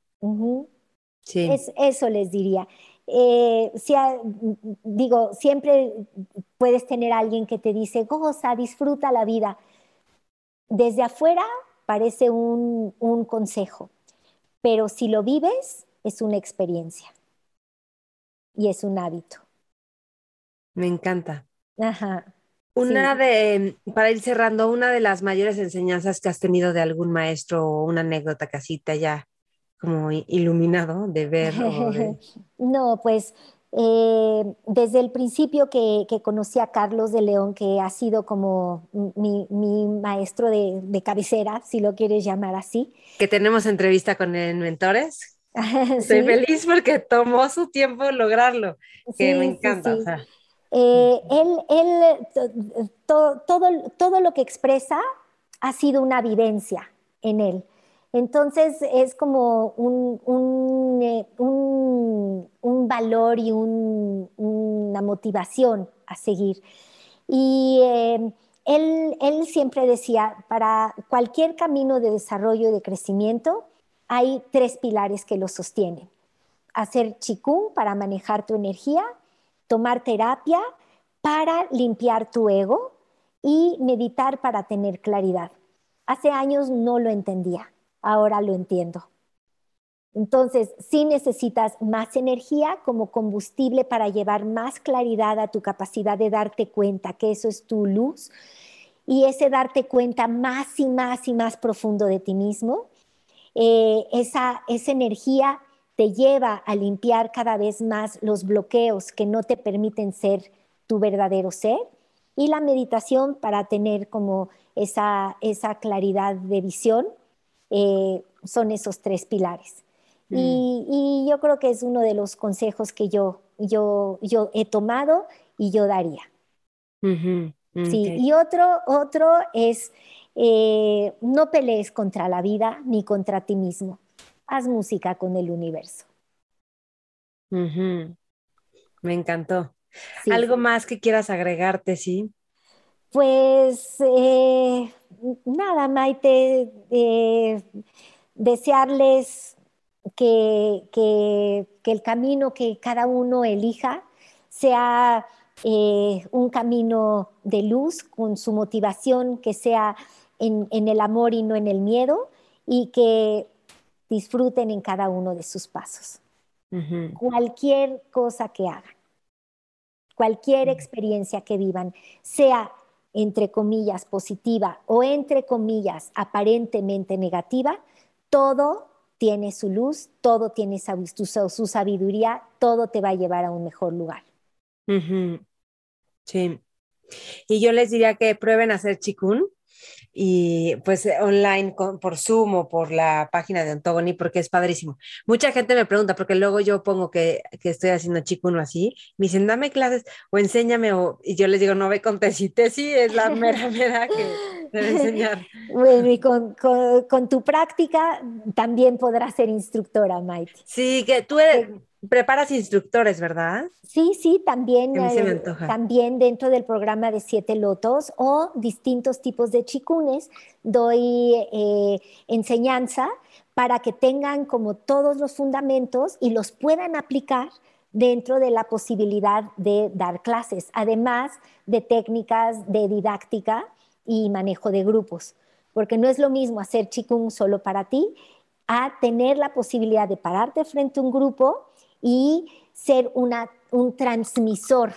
Sí, Es- eso les diría. Eh, si a- digo, siempre puedes tener a alguien que te dice, goza, disfruta la vida. Desde afuera parece un, un consejo, pero si lo vives, es una experiencia y es un hábito. me encanta. Ajá. Una Sí. de, para ir cerrando, una de las mayores enseñanzas que has tenido de algún maestro o una anécdota que así te haya como iluminado de ver de... (laughs) No, pues eh, desde el principio que, que conocí a Carlos de León, que ha sido como mi, mi maestro de, de cabecera, si lo quieres llamar así. que tenemos entrevista con el Mentores. (laughs) Estoy Sí, feliz porque tomó su tiempo lograrlo, que sí, me sí, encanta. o sí. sea, Eh, él, él, to- to- todo, todo lo que expresa ha sido una vivencia en él. Entonces es como un, un, eh, un- valor y un- una motivación a seguir. Y eh, él, él siempre decía, para cualquier camino de desarrollo y de crecimiento, hay tres pilares que lo sostienen. Hacer chikung para manejar tu energía, tomar terapia para limpiar tu ego y meditar para tener claridad. Hace años no lo entendía, ahora lo entiendo. Entonces, sí necesitas más energía como combustible para llevar más claridad a tu capacidad de darte cuenta que eso es tu luz y ese darte cuenta más y más y más profundo de ti mismo. Eh, esa, esa energía te lleva a limpiar cada vez más los bloqueos que no te permiten ser tu verdadero ser y la meditación para tener como esa, esa claridad de visión eh, son esos tres pilares. Mm. Y, y yo creo que es uno de los consejos que yo, yo, yo he tomado y yo daría. Sí, ok. y otro, otro es eh, no pelees contra la vida ni contra ti mismo. Haz música con el universo. Me encantó. Sí. ¿Algo más que quieras agregarte, sí? Pues eh, nada, Maite, eh, desearles que, que, que el camino que cada uno elija sea eh, un camino de luz con su motivación, que sea en, en el amor y no en el miedo, y que disfruten en cada uno de sus pasos. Cualquier cosa que hagan, cualquier experiencia que vivan, sea entre comillas positiva o entre comillas aparentemente negativa, todo tiene su luz, todo tiene su, sabiduría, todo te va a llevar a un mejor lugar. Sí. Y yo les diría que prueben a hacer chikun. Y pues online por Zoom o por la página de Ontogony porque es padrísimo. Mucha gente me pregunta porque luego yo pongo que, que estoy haciendo chico uno así, me dicen dame clases o enséñame o, y yo les digo no ve con Tesi, Tesi es la mera mera que (laughs) debe enseñar. Bueno, y con, con, tu práctica también podrás ser instructora, Maite. Sí, que tú eres, Preparas instructores, ¿verdad? Sí, sí, también, eh, también dentro del programa de Siete Lotos o distintos tipos de chicunes doy eh, enseñanza para que tengan como todos los fundamentos y los puedan aplicar dentro de la posibilidad de dar clases, además de técnicas de didáctica y manejo de grupos, porque no es lo mismo hacer chikung solo para ti a tener la posibilidad de pararte frente a un grupo y ser un transmisor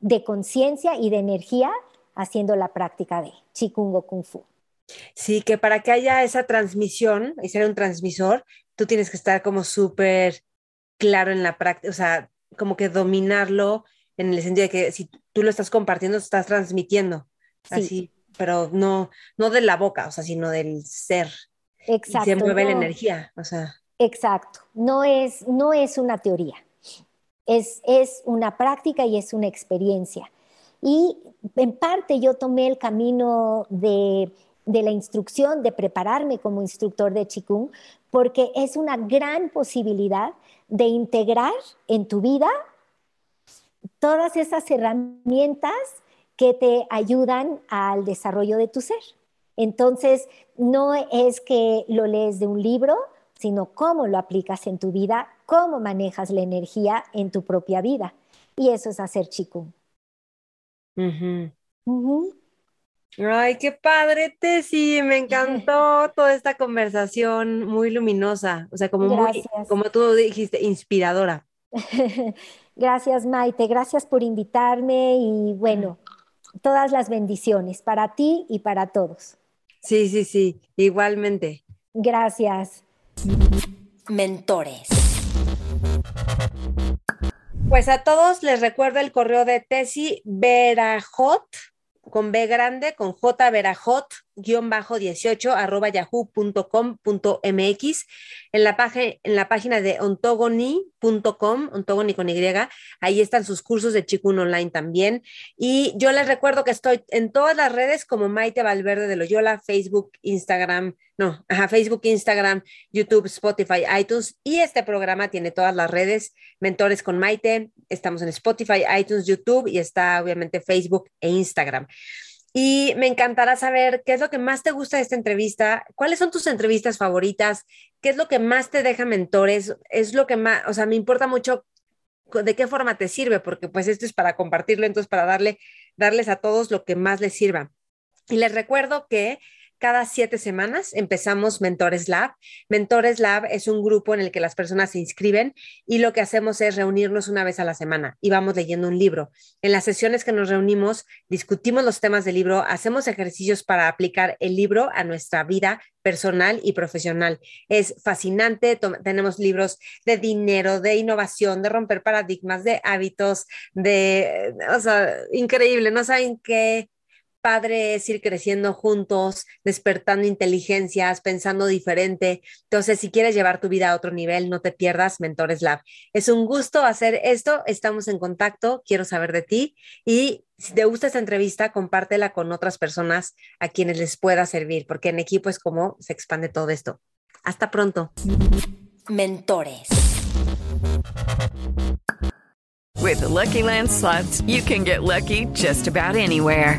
de conciencia y de energía haciendo la práctica de Qigong o Kung Fu. Sí, que para que haya esa transmisión y ser un transmisor, tú tienes que estar como súper claro en la práctica, o sea, como que dominarlo en el sentido de que si tú lo estás compartiendo, estás transmitiendo, así, pero no, no de la boca, o sea, sino del ser. Exacto. se mueve la energía, o sea. Exacto, no es, no es una teoría, es, es una práctica y es una experiencia. Y en parte yo tomé el camino de, de la instrucción, de prepararme como instructor de Qigong, porque es una gran posibilidad de integrar en tu vida todas esas herramientas que te ayudan al desarrollo de tu ser. Entonces, no es que lo lees de un libro, sino cómo lo aplicas en tu vida, cómo manejas la energía en tu propia vida. Y eso es hacer chikung. Ay, qué padre, Tessy, me encantó (laughs) toda esta conversación muy luminosa, o sea, como muy, como tú dijiste, inspiradora. (laughs) gracias, Maite, gracias por invitarme y bueno, todas las bendiciones para ti y para todos. Sí, sí, sí, igualmente. Gracias. Mentores. Pues a todos les recuerdo el correo de Tesi Verajot, con B grande, con J Verajot, guion bajo 18 arroba yahoo.com.mx en la, en la página de ontogony.com, ontogony con Y, ahí están sus cursos de Chikun online también. Y yo les recuerdo que estoy en todas las redes como Maite Valverde de Loyola, Facebook, Instagram, no, ajá, Facebook, Instagram, YouTube, Spotify, iTunes y este programa tiene todas las redes, Mentores con Maite, estamos en Spotify, iTunes, YouTube y está obviamente Facebook e Instagram. Y me encantará saber qué es lo que más te gusta de esta entrevista, cuáles son tus entrevistas favoritas, qué es lo que más te deja mentores, es lo que más, o sea, me importa mucho de qué forma te sirve, porque pues esto es para compartirlo, entonces para darle, darles a todos lo que más les sirva. Y les recuerdo que cada siete semanas empezamos Mentores Lab. Mentores Lab es un grupo en el que las personas se inscriben y lo que hacemos es reunirnos una vez a la semana y vamos leyendo un libro. En las sesiones que nos reunimos, discutimos los temas del libro, hacemos ejercicios para aplicar el libro a nuestra vida personal y profesional. Es fascinante, tenemos libros de dinero, de innovación, de romper paradigmas, de hábitos, de, o sea, increíble, no saben qué padre es ir creciendo juntos, despertando inteligencias, pensando diferente. Entonces, si quieres llevar tu vida a otro nivel, no te pierdas Mentores Lab. Es un gusto hacer esto, estamos en contacto, quiero saber de ti y si te gusta esta entrevista, compártela con otras personas a quienes les pueda servir, porque en equipo es como se expande todo esto. Hasta pronto. Mentores. With Lucky Land slots, you can get lucky just about anywhere.